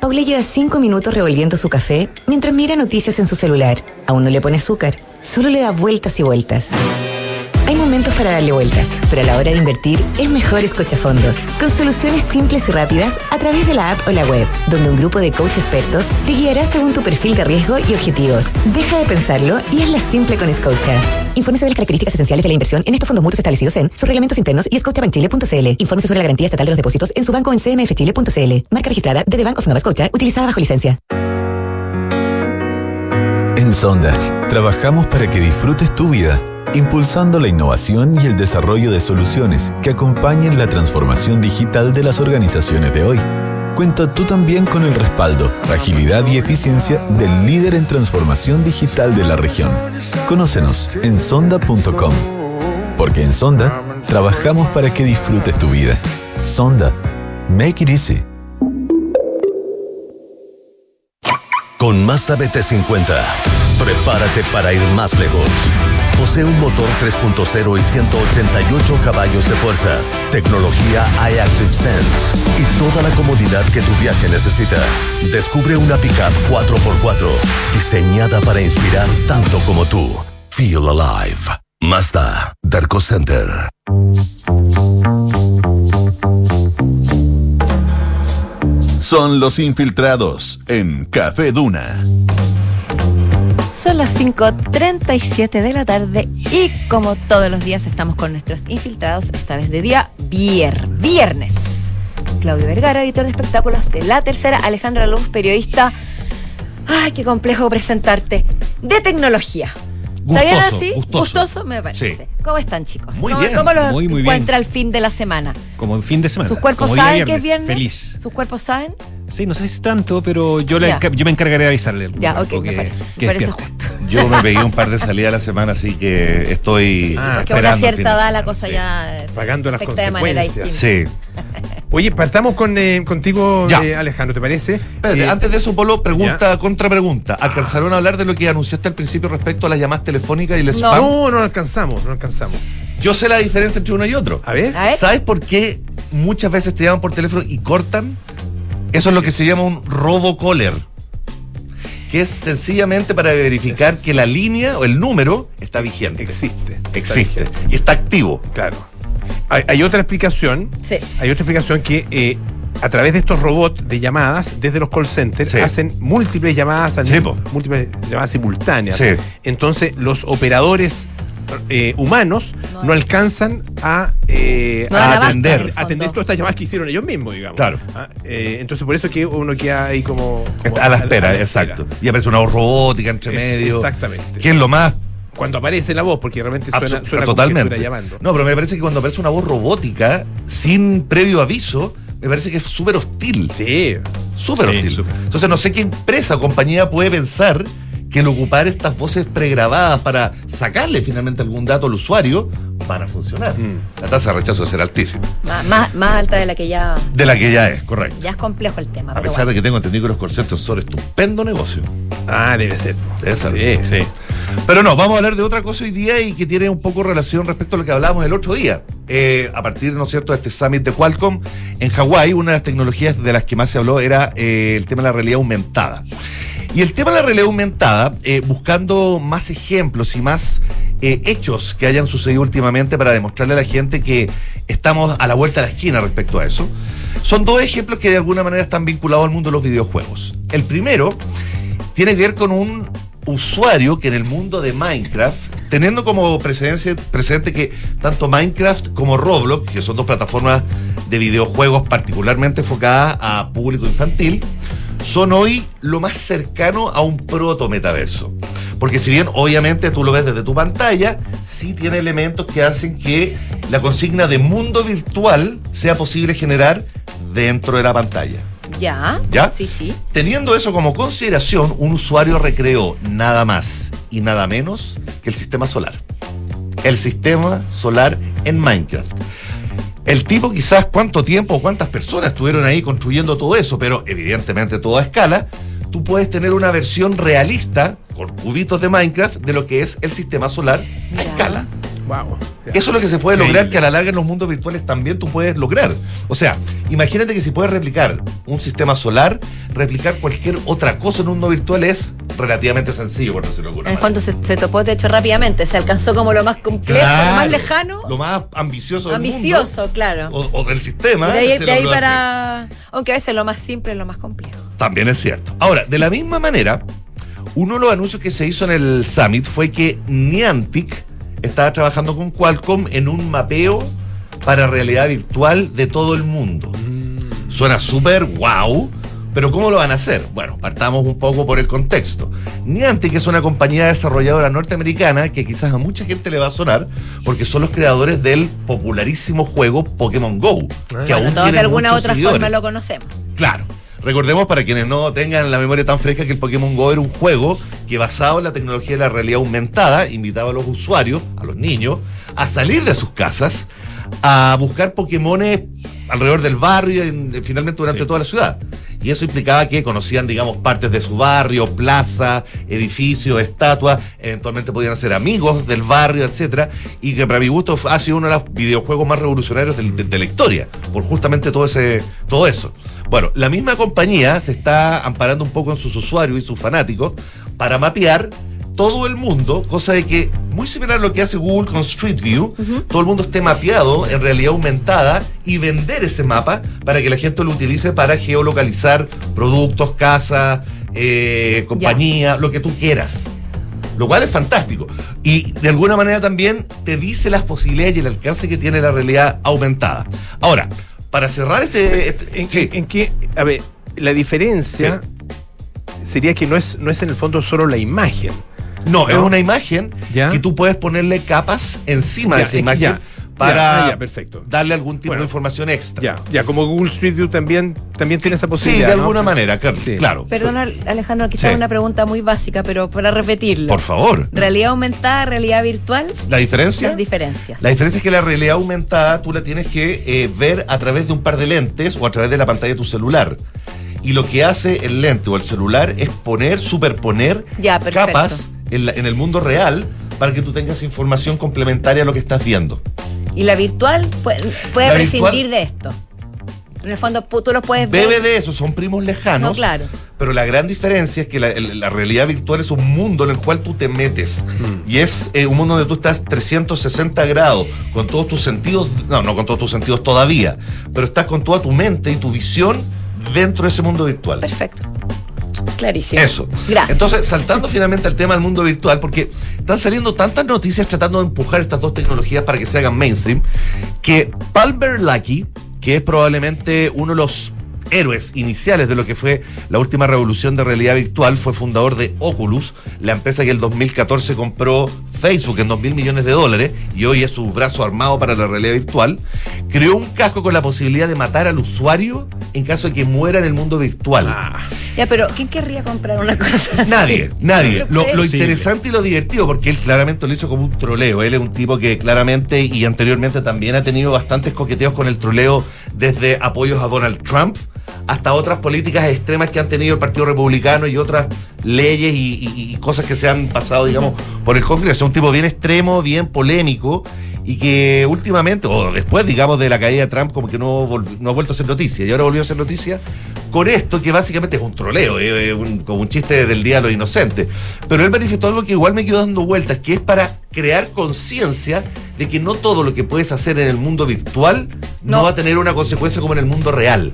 Paula lleva cinco minutos revolviendo su café mientras mira noticias en su celular. Aún no le pone azúcar, solo le da vueltas y vueltas. Hay momentos para darle vueltas, pero a la hora de invertir es mejor Escochafondos, con soluciones simples y rápidas a través de la app o la web, donde un grupo de coach expertos te guiará según tu perfil de riesgo y objetivos. Deja de pensarlo y hazla simple con Escocha. Infórmese de las características esenciales de la inversión en estos fondos mutuos establecidos en sus reglamentos internos y escochabanchile.cl. Infórmese sobre la garantía estatal de los depósitos en su banco en cmfchile.cl. Marca registrada de The Bank of Nova Scotia, utilizada bajo licencia. En Sonda, trabajamos para que disfrutes tu vida, impulsando la innovación y el desarrollo de soluciones que acompañen la transformación digital de las organizaciones de hoy. Cuenta tú también con el respaldo, agilidad y eficiencia del líder en transformación digital de la región. Conócenos en sonda.com. Porque en Sonda trabajamos para que disfrutes tu vida. Sonda. Make it easy. Con Mazda BT50, prepárate para ir más lejos. Posee un motor 3.0 y 188 caballos de fuerza, tecnología iActive Sense y toda la comodidad que tu viaje necesita. Descubre una pickup 4x4 diseñada para inspirar tanto como tú. Feel alive. Mazda, Darko Center. Son los infiltrados en Café Duna. Son las 5.37 de la tarde y como todos los días estamos con nuestros infiltrados, esta vez de día vier- viernes. Claudio Vergara, editor de espectáculos de La Tercera, Alejandra Luz, periodista Ay, qué complejo presentarte. De tecnología. ¿Está bien Gustoso, así? gustoso. me parece. Sí. ¿Cómo están, chicos? Muy ¿Cómo, bien. cómo los Muy, muy encuentra el fin de la semana? Como en fin de semana. ¿Sus cuerpos como saben que es viernes? Feliz. ¿Sus cuerpos saben? Sí, no sé si es tanto, pero yo, enca- yo me encargaré de avisarle. Ya, ok, me que- parece. que Me parece despierte. Yo me pegué un par de salidas a la semana, así que estoy Ah, que a una esperando. el fin cierta de edad la cosa sí. ya Pagando las de consecuencias. distinta. Sí. Oye, partamos con, eh, contigo, Ya. eh, Alejandro, ¿te parece? Espérate, Eh, antes de eso, Polo, pregunta contra pregunta. ¿Alcanzaron a hablar de lo que anunciaste al principio respecto a las llamadas telefónicas y el spam? No, no alcanzamos, no alcanzamos. Yo sé la diferencia entre uno y otro. A ver. A ver. ¿Sabes por qué muchas veces te llaman por teléfono y cortan? Eso es lo que se llama un robocaller. Que es sencillamente para verificar que la línea o el número está vigente. Existe. Existe. Y está activo. Claro. Hay, hay otra explicación. Sí. Hay otra explicación que eh, a través de estos robots de llamadas desde los call centers Sí. hacen múltiples llamadas, Sí, múltiples llamadas simultáneas. Sí. Entonces los operadores eh, humanos no, alcanzan a, eh, No a atender, atender todas estas llamadas que hicieron ellos mismos, digamos. Claro. Ah, eh, entonces por eso que uno queda ahí como, como A la espera, a la exacto. Y aparece una voz robótica entre Es- medio. exactamente. Que es lo más Cuando aparece la voz, porque realmente suena, Abso- suena como que totalmente. llamando. No, pero me parece que cuando aparece una voz robótica, sin previo aviso, me parece que es súper hostil. Sí. Súper Sí, hostil. Entonces no sé qué empresa o compañía puede pensar que el ocupar estas voces pregrabadas para sacarle finalmente algún dato al usuario van a funcionar. Mm. La tasa de rechazo va a ser altísima. Más, más, más alta de la que ya, De la que ya es, correcto. ya es complejo el tema. A pesar bueno. de que tengo entendido que los conciertos son estupendo negocio. Ah, debe ser. Debe ser. Sí, sí. Pero no, vamos a hablar de otra cosa hoy día y que tiene un poco relación respecto a lo que hablábamos el otro día. Eh, a partir, ¿no es cierto?, de este summit de Qualcomm en Hawái, una de las tecnologías de las que más se habló era eh, el tema de la realidad aumentada. Y el tema de la realidad aumentada, eh, buscando más ejemplos y más eh, hechos que hayan sucedido últimamente para demostrarle a la gente que estamos a la vuelta de la esquina respecto a eso, son dos ejemplos que de alguna manera están vinculados al mundo de los videojuegos. El primero tiene que ver con un usuario que en el mundo de Minecraft, teniendo como precedencia, precedente que tanto Minecraft como Roblox, que son dos plataformas de videojuegos particularmente enfocadas a público infantil, son hoy lo más cercano a un proto metaverso. Porque si bien obviamente tú lo ves desde tu pantalla, sí tiene elementos que hacen que la consigna de mundo virtual sea posible generar dentro de la pantalla. Ya. ¿Ya? Sí, sí. Teniendo eso como consideración, un usuario recreó nada más y nada menos que el sistema solar. El sistema solar en Minecraft. El tipo quizás cuánto tiempo o cuántas personas estuvieron ahí construyendo todo eso, pero evidentemente todo a escala, tú puedes tener una versión realista con cubitos de Minecraft de lo que es el sistema solar a escala. Wow. Eso es lo que se puede lograr, que a la larga en los mundos virtuales también tú puedes lograr. O sea, imagínate que si puedes replicar un sistema solar, replicar cualquier otra cosa en un mundo virtual es relativamente sencillo, por decirlo de alguna En el manera. fondo se, se topó de hecho rápidamente. Se alcanzó como lo más complejo, lo más lejano. Lo más ambicioso del ambicioso, mundo, claro. o, o del sistema. de ahí, de ahí para. Aunque a veces lo más simple es lo más complejo. También es cierto. Ahora, de la misma manera, uno de los anuncios que se hizo en el Summit fue que Niantic estaba trabajando con Qualcomm en un mapeo para realidad virtual de todo el mundo. Suena súper wow, pero ¿cómo lo van a hacer? Bueno, partamos un poco por el contexto. Niantic es una compañía desarrolladora norteamericana que quizás a mucha gente le va a sonar porque son los creadores del popularísimo juego Pokémon Go, que aún todos de alguna otra seguidores. forma lo conocemos. Claro. Recordemos para quienes no tengan la memoria tan fresca que el Pokémon Go era un juego que basado en la tecnología de la realidad aumentada invitaba a los usuarios, a los niños, a salir de sus casas a buscar Pokémones alrededor del barrio y en- finalmente durante toda la ciudad. Y eso implicaba que conocían, digamos, partes de su barrio, plaza, edificios, estatuas, eventualmente podían ser amigos del barrio, etcétera, y que para mi gusto ha sido uno de los videojuegos más revolucionarios de, de la historia, por justamente todo ese, todo eso. Bueno, la misma compañía se está amparando un poco en sus usuarios y sus fanáticos para mapear todo el mundo, cosa de que, muy similar a lo que hace Google con Street View, todo el mundo esté mapeado en realidad aumentada y vender ese mapa para que la gente lo utilice para geolocalizar productos, casas, eh, compañía, lo que tú quieras. Lo cual es fantástico. Y de alguna manera también te dice las posibilidades y el alcance que tiene la realidad aumentada. Ahora, para cerrar este... este- ¿En, en- en qué? A ver, la diferencia sería que no es, no es en el fondo solo la imagen. No, es una imagen ¿Ya? que tú puedes ponerle capas encima de esa imagen ya, para ya, ah, ya, perfecto. darle algún tipo Bueno. de información extra. Ya, ya, como Google Street View también, también tiene esa Sí, posibilidad. de ¿no? alguna manera, claro. Sí. claro. Perdona, Alejandro, quizás Sí. una pregunta muy básica, pero para repetirla. Por favor. ¿Realidad aumentada, realidad virtual? ¿La diferencia? Las diferencias. La diferencia es que la realidad aumentada tú la tienes que eh, ver a través de un par de lentes o a través de la pantalla de tu celular. Y lo que hace el lente o el celular es poner, superponer Ya, perfecto. capas en, la- en el mundo real para que tú tengas información complementaria a lo que estás viendo. Y la virtual puede, puede La prescindir virtual- de esto. En el fondo, tú los puedes ver. Bebe de eso, son primos lejanos. No, claro. Pero la gran diferencia es que la, realidad virtual es un mundo en el cual tú te metes. Y es eh, un mundo donde tú estás 360 grados, con todos tus sentidos, no, no con todos tus sentidos todavía, pero estás con toda tu mente y tu visión dentro de ese mundo virtual. Perfecto. Clarísimo. Eso. Gracias. Entonces, saltando finalmente al tema del mundo virtual, porque están saliendo tantas noticias tratando de empujar estas dos tecnologías para que se hagan mainstream, que Palmer Luckey, que es probablemente uno de los héroes iniciales de lo que fue la última revolución de realidad virtual, fue fundador de Oculus, la empresa que en el 2014 compró Facebook en 2 mil millones de dólares y hoy es su brazo armado para la realidad virtual, creó un casco con la posibilidad de matar al usuario en caso de que muera en el mundo virtual. Ya, pero ¿quién querría comprar una cosa así? Nadie, nadie. Lo, interesante y lo divertido, porque él claramente lo hizo como un troleo. Él es un tipo que claramente y anteriormente también ha tenido bastantes coqueteos con el troleo desde apoyos a Donald Trump hasta otras políticas extremas que han tenido el Partido Republicano y otras leyes y, y- y cosas que se han pasado, digamos, por el Congreso. Es un tipo bien extremo, bien polémico y que últimamente, o después, digamos, de la caída de Trump, como que no, no ha vuelto a ser noticia y ahora volvió a ser noticia con esto que básicamente es un troleo, eh, eh, un- como un chiste del día de los inocentes. Pero él manifestó algo que igual me quedó dando vueltas, que es para crear conciencia de que no todo lo que puedes hacer en el mundo virtual no, No. va a tener una consecuencia como en el mundo real.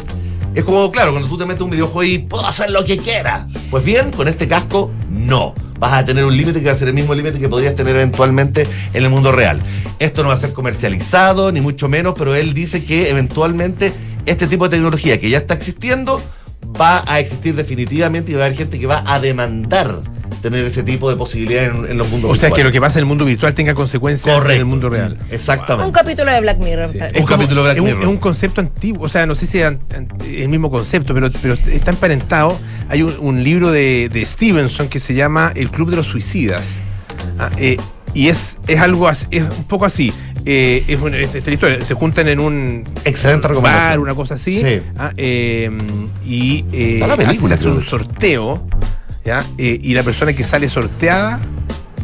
Es como, claro, cuando tú te metes un videojuego y puedo hacer lo que quiera. Pues bien, con este casco, no. Vas a tener un límite que va a ser el mismo límite que podrías tener eventualmente en el mundo real. Esto no va a ser comercializado, ni mucho menos, pero él dice que eventualmente este tipo de tecnología que ya está existiendo va a existir definitivamente y va a haber gente que va a demandar tener ese tipo de posibilidades en, en los mundos O sea, que lo que pasa en el mundo virtual tenga consecuencias en el mundo real. Exactamente. Un capítulo de Black Mirror. Es Un como- capítulo de Black es un- Mirror. Es un concepto antiguo, o sea, no sé si es el mismo concepto, pero, pero está emparentado. Hay un, un libro de, de Stevenson que se llama El Club de los Suicidas. Ah, eh, y es, es algo así, es un poco así. Eh, es, una- es- esta historia, se juntan en un Excelente bar, una cosa así, Sí. ah, eh, y eh, creo. un sorteo, ¿ya? Eh, y la persona que sale sorteada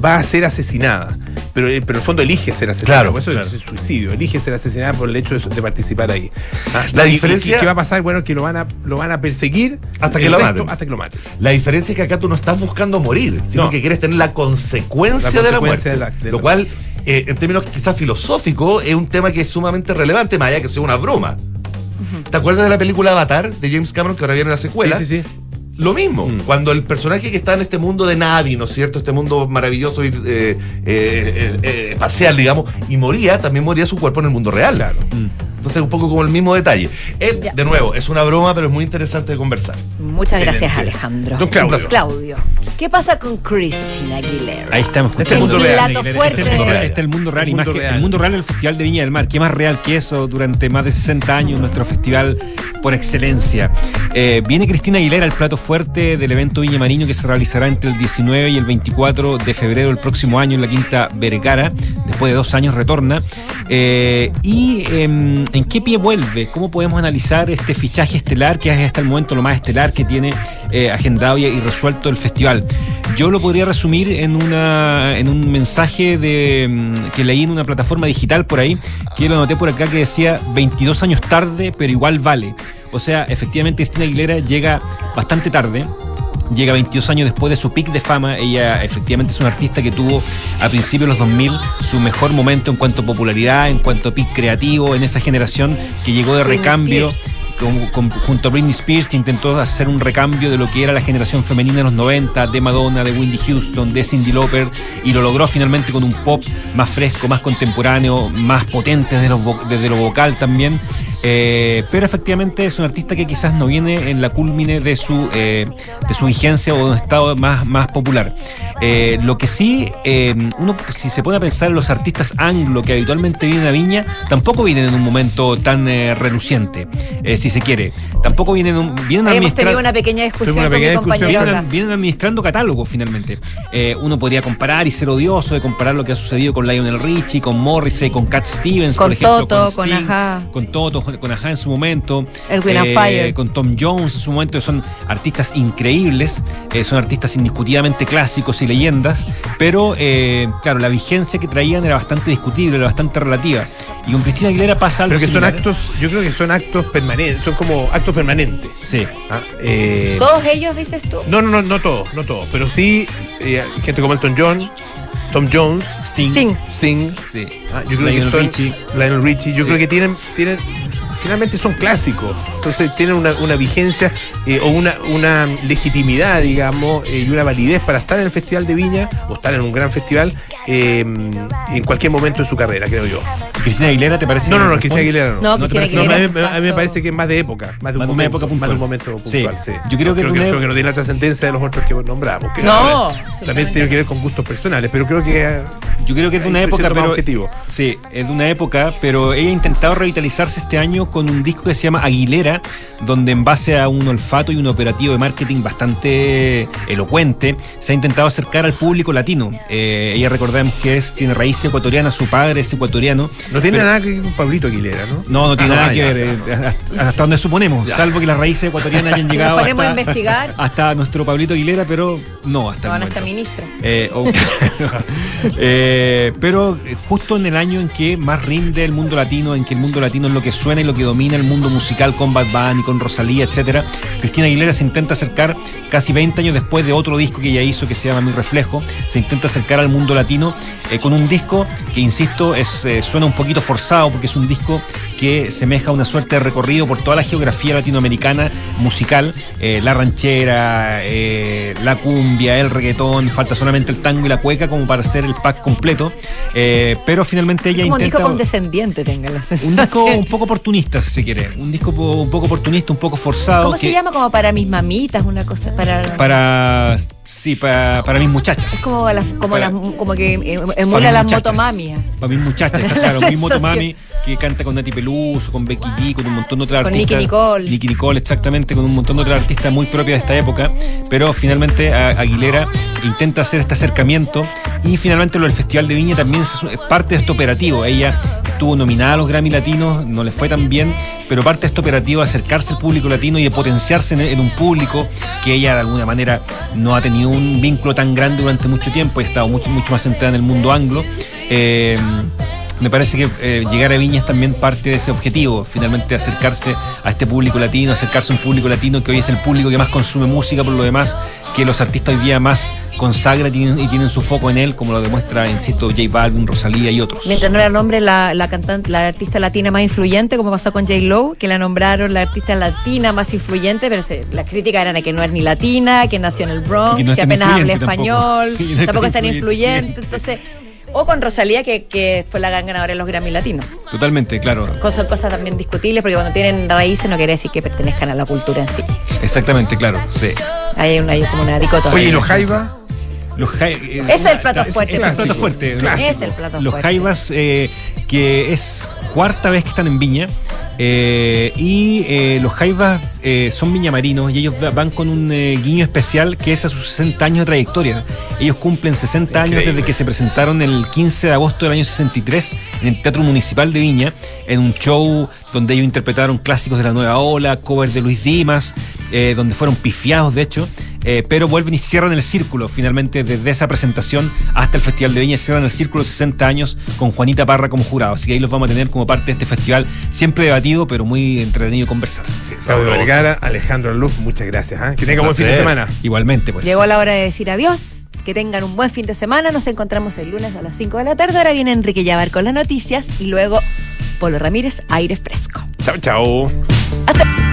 va a ser asesinada. Pero, eh, pero en el fondo elige ser asesinada. Claro, por eso claro. es suicidio. Elige ser asesinada por el hecho de, de participar ahí. Ah, La y- y- diferencia- ¿Qué va a pasar? Bueno, que lo van a, lo van a perseguir Hasta que lo resto- maten. Hasta que lo maten. La diferencia es que acá tú no estás buscando morir, sino No. que quieres tener la consecuencia, La de la muerte. de la- de lo la- cual, eh, en términos quizás filosóficos, es un tema que es sumamente relevante, más allá que sea una broma. ¿Te acuerdas de la película Avatar de James Cameron que ahora viene la secuela? Sí, sí, sí. Lo mismo, Mm. cuando el personaje que está en este mundo de Navi, ¿no es cierto? Este mundo maravilloso y eh, eh, eh, eh, espacial, digamos, y moría, también moría su cuerpo en el mundo real. Claro. Entonces, un poco como el mismo detalle. Eh, de nuevo, es una broma, pero es muy interesante de conversar. Muchas gracias, Excelente. Alejandro. Don Claudio. Claudio. ¿Qué pasa con Christina Aguilera? Ahí estamos. Este es el mundo real. plato Este fuerte es el mundo real, este es el mundo real. El mundo real. el mundo real del Festival de Viña del Mar. ¿Qué más real que eso durante más de 60 años? Nuestro festival por excelencia. Eh, viene Cristina Aguilera, el plato fuerte del evento Viña Mariño que se realizará entre el 19 y el 24 de febrero del próximo año en la Quinta Vergara. Después de dos años retorna. Eh, ¿Y em, en qué pie vuelve? ¿Cómo podemos analizar este fichaje estelar, que es hasta el momento lo más estelar que tiene eh, agendado y, resuelto el festival? Yo lo podría resumir en, una, en un mensaje mm, que leí en una plataforma digital por ahí, que lo anoté por acá que decía 22 años tarde, pero igual vale. O sea, efectivamente Cristina Aguilera llega bastante tarde, llega 22 años después de su pic de fama. Ella efectivamente es una artista que tuvo a principios de los 2000 su mejor momento en cuanto a popularidad, en cuanto a pic creativo, en esa generación que llegó de recambio. Spears. con- con- junto a Britney Spears, que intentó hacer un recambio de lo que era la generación femenina de los 90, de Madonna, de Wendy Houston, de Cindy Lauper, y lo logró finalmente con un pop más fresco, más contemporáneo, más potente desde lo, vo- desde lo vocal también. Eh, pero efectivamente es un artista que quizás no viene en la culmine de su, eh, de su vigencia o de un estado más, más popular. Eh, lo que sí, uno si se pone a pensar en los artistas anglo que habitualmente vienen a Viña, tampoco vienen en un momento tan eh, reluciente, si se quiere. Tampoco vienen, en un- vienen a Habíamos administrar- tenido una pequeña discusión Tuvimos una con mi pequeña discusión. compañero Vienen, acá. vienen administrando catálogos finalmente. Uno podría comparar y ser odioso de comparar lo que ha sucedido con Lionel Richie, con Morrissey, con Cat Stevens, Con por ejemplo, Toto, con Sting, Ajá. con Toto, con Ajá en su momento, Erwin and Fire. con Tom Jones en su momento, son artistas increíbles, eh, son artistas indiscutidamente clásicos y leyendas, pero eh, claro, la vigencia que traían era bastante discutible, era bastante relativa. Y con Cristina Aguilera pasa algo Pero que son actos, yo creo que son actos permanentes, son como actos permanentes. Sí. Ah, eh, ¿Todos ellos dices tú? No, no, no, no todos, no todos, pero sí eh, gente como Elton John, Tom Jones, Sting. Sting. Sting, Sí. ah, yo creo Lionel que son, Richie. Lionel Richie, yo Sí. creo que tienen, tienen, finalmente son clásicos, entonces tienen una, una vigencia eh, o una, una legitimidad, digamos, eh, y una validez para estar en el Festival de Viña o estar en un gran festival eh, en cualquier momento de su carrera, creo yo. Cristina Aguilera, ¿te parece? No, no, no? Cristina Aguilera no. No, ¿No te Cristina parece? No, a, mí, a mí me parece que es más de época, más de un, Más momento, época más de un puntual. momento Sí. puntual. Sí. Yo creo que creo, que no tiene la trascendencia de los otros que nombramos. que No, También tiene que ver con gustos personales, pero creo que Yo creo que es de una época, pero. objetivo. Sí, es de una época, pero ella ha intentado revitalizarse este año con un disco que se llama Aguilera, donde en base a un olfato y un operativo de marketing bastante elocuente, se ha intentado acercar al público latino. Eh, ella recordemos que es, tiene raíz ecuatoriana, su padre es ecuatoriano. no tiene pero- nada que ver con Pablito Aguilera, ¿no? No, no tiene Ah, nada ya, que ver, eh, hasta, hasta donde suponemos, salvo que las raíces ecuatorianas hayan llegado ponemos a hasta, investigar. hasta nuestro Pablito Aguilera, pero no hasta Van hasta ministra. Eh, Eh, pero eh, justo en el año en que más rinde el mundo latino, en que el mundo latino es lo que suena y lo que domina el mundo musical con Bad Bunny, con Rosalía, etcétera, Cristina Aguilera se intenta acercar casi 20 años después de otro disco que ella hizo que se llama Mi Reflejo, se intenta acercar al mundo latino eh, con un disco que, insisto, es, eh, suena un poquito forzado porque es un disco que semeja una suerte de recorrido por toda la geografía latinoamericana musical, eh, la ranchera, eh, la cumbia, el reggaetón, falta solamente el tango y la cueca como para hacer el pack completo, eh, pero finalmente ella Como un disco intenta... condescendiente, tenga la Un sensación. disco un poco oportunista, si se quiere. Un disco un poco oportunista, un poco forzado. ¿Cómo que se llama? Como para mis mamitas, una cosa. Para. Para. Sí, para, para mis muchachas. es como, las, como, Para- las, como que emula mis las muchachas. motomamias. Para mis muchachas, claro. Mi sensación. motomami que canta con Nati Peluso, con Becky G, con un montón de otras Con artistas. Nicki Nicole. Nicki Nicole, exactamente, con un montón de otras artistas muy propias de esta época. Pero finalmente Aguilera intenta hacer este acercamiento y finalmente lo del Festival de Viña también es, parte de este operativo. Ella estuvo nominada a los Grammy Latinos, no le fue tan bien, pero parte de este operativo de acercarse al público latino y de potenciarse en, en un público que ella de alguna manera no ha tenido un vínculo tan grande durante mucho tiempo y ha estado mucho, mucho más centrada en el mundo anglo. Eh, me parece que eh, llegar a Viña es también parte de ese objetivo, finalmente acercarse a este público latino, acercarse a un público latino que hoy es el público que más consume música por lo demás, que los artistas hoy día más consagran y tienen, su foco en él, como lo demuestra, insisto, J Balvin, Rosalía y otros. Mientras no era el nombre la, la cantante, la artista latina más influyente, como pasó con J. Lo, que la nombraron la artista latina más influyente, pero se, las críticas eran de que no es ni latina, que nació en el Bronx, que no apenas habla influyente español, tampoco. Sí, no es tampoco es tan tan influyente. Entonces, o con Rosalía, que, que fue la gran ganadora de los Grammy Latinos. Totalmente, claro. Cosas, cosas también discutibles, porque cuando tienen raíces no quiere decir que pertenezcan a la cultura en sí. Exactamente, claro. Sí. Ahí hay una, hay como una dicotomía. Oye, ¿y los Jaiba? Los eh, Ese es el plato fuerte. Es el plato fuerte. Clásico. Es el plato Los fuerte. Jaivas, eh, que es cuarta vez que están en Viña. Eh, y eh, los Jaivas eh, son viñamarinos y ellos va- van con un guiño especial que es a sus 60 años de trayectoria. Ellos cumplen 60 años desde que se presentaron el 15 de agosto del año 63 en el Teatro Municipal de Viña, en un show donde ellos interpretaron clásicos de la nueva ola, cover de Luis Dimas, donde fueron pifiados de hecho. Eh, pero vuelven y cierran el círculo finalmente desde esa presentación hasta el Festival de Viña, cierran el círculo 60 años con Juanita Parra como jurado. Así que ahí los vamos a tener como parte de este festival, siempre debatido, pero muy entretenido conversar. Claudio Vergara, Alejandro Luz, muchas gracias. ¿ah? Que tenga buen fin de semana. Igualmente, pues. Llegó la hora de decir adiós. Que tengan un buen fin de semana. Nos encontramos el lunes a las 5 de la tarde. Ahora viene Enrique Llavar con las noticias y luego Polo Ramírez, aire fresco. Chao, chao.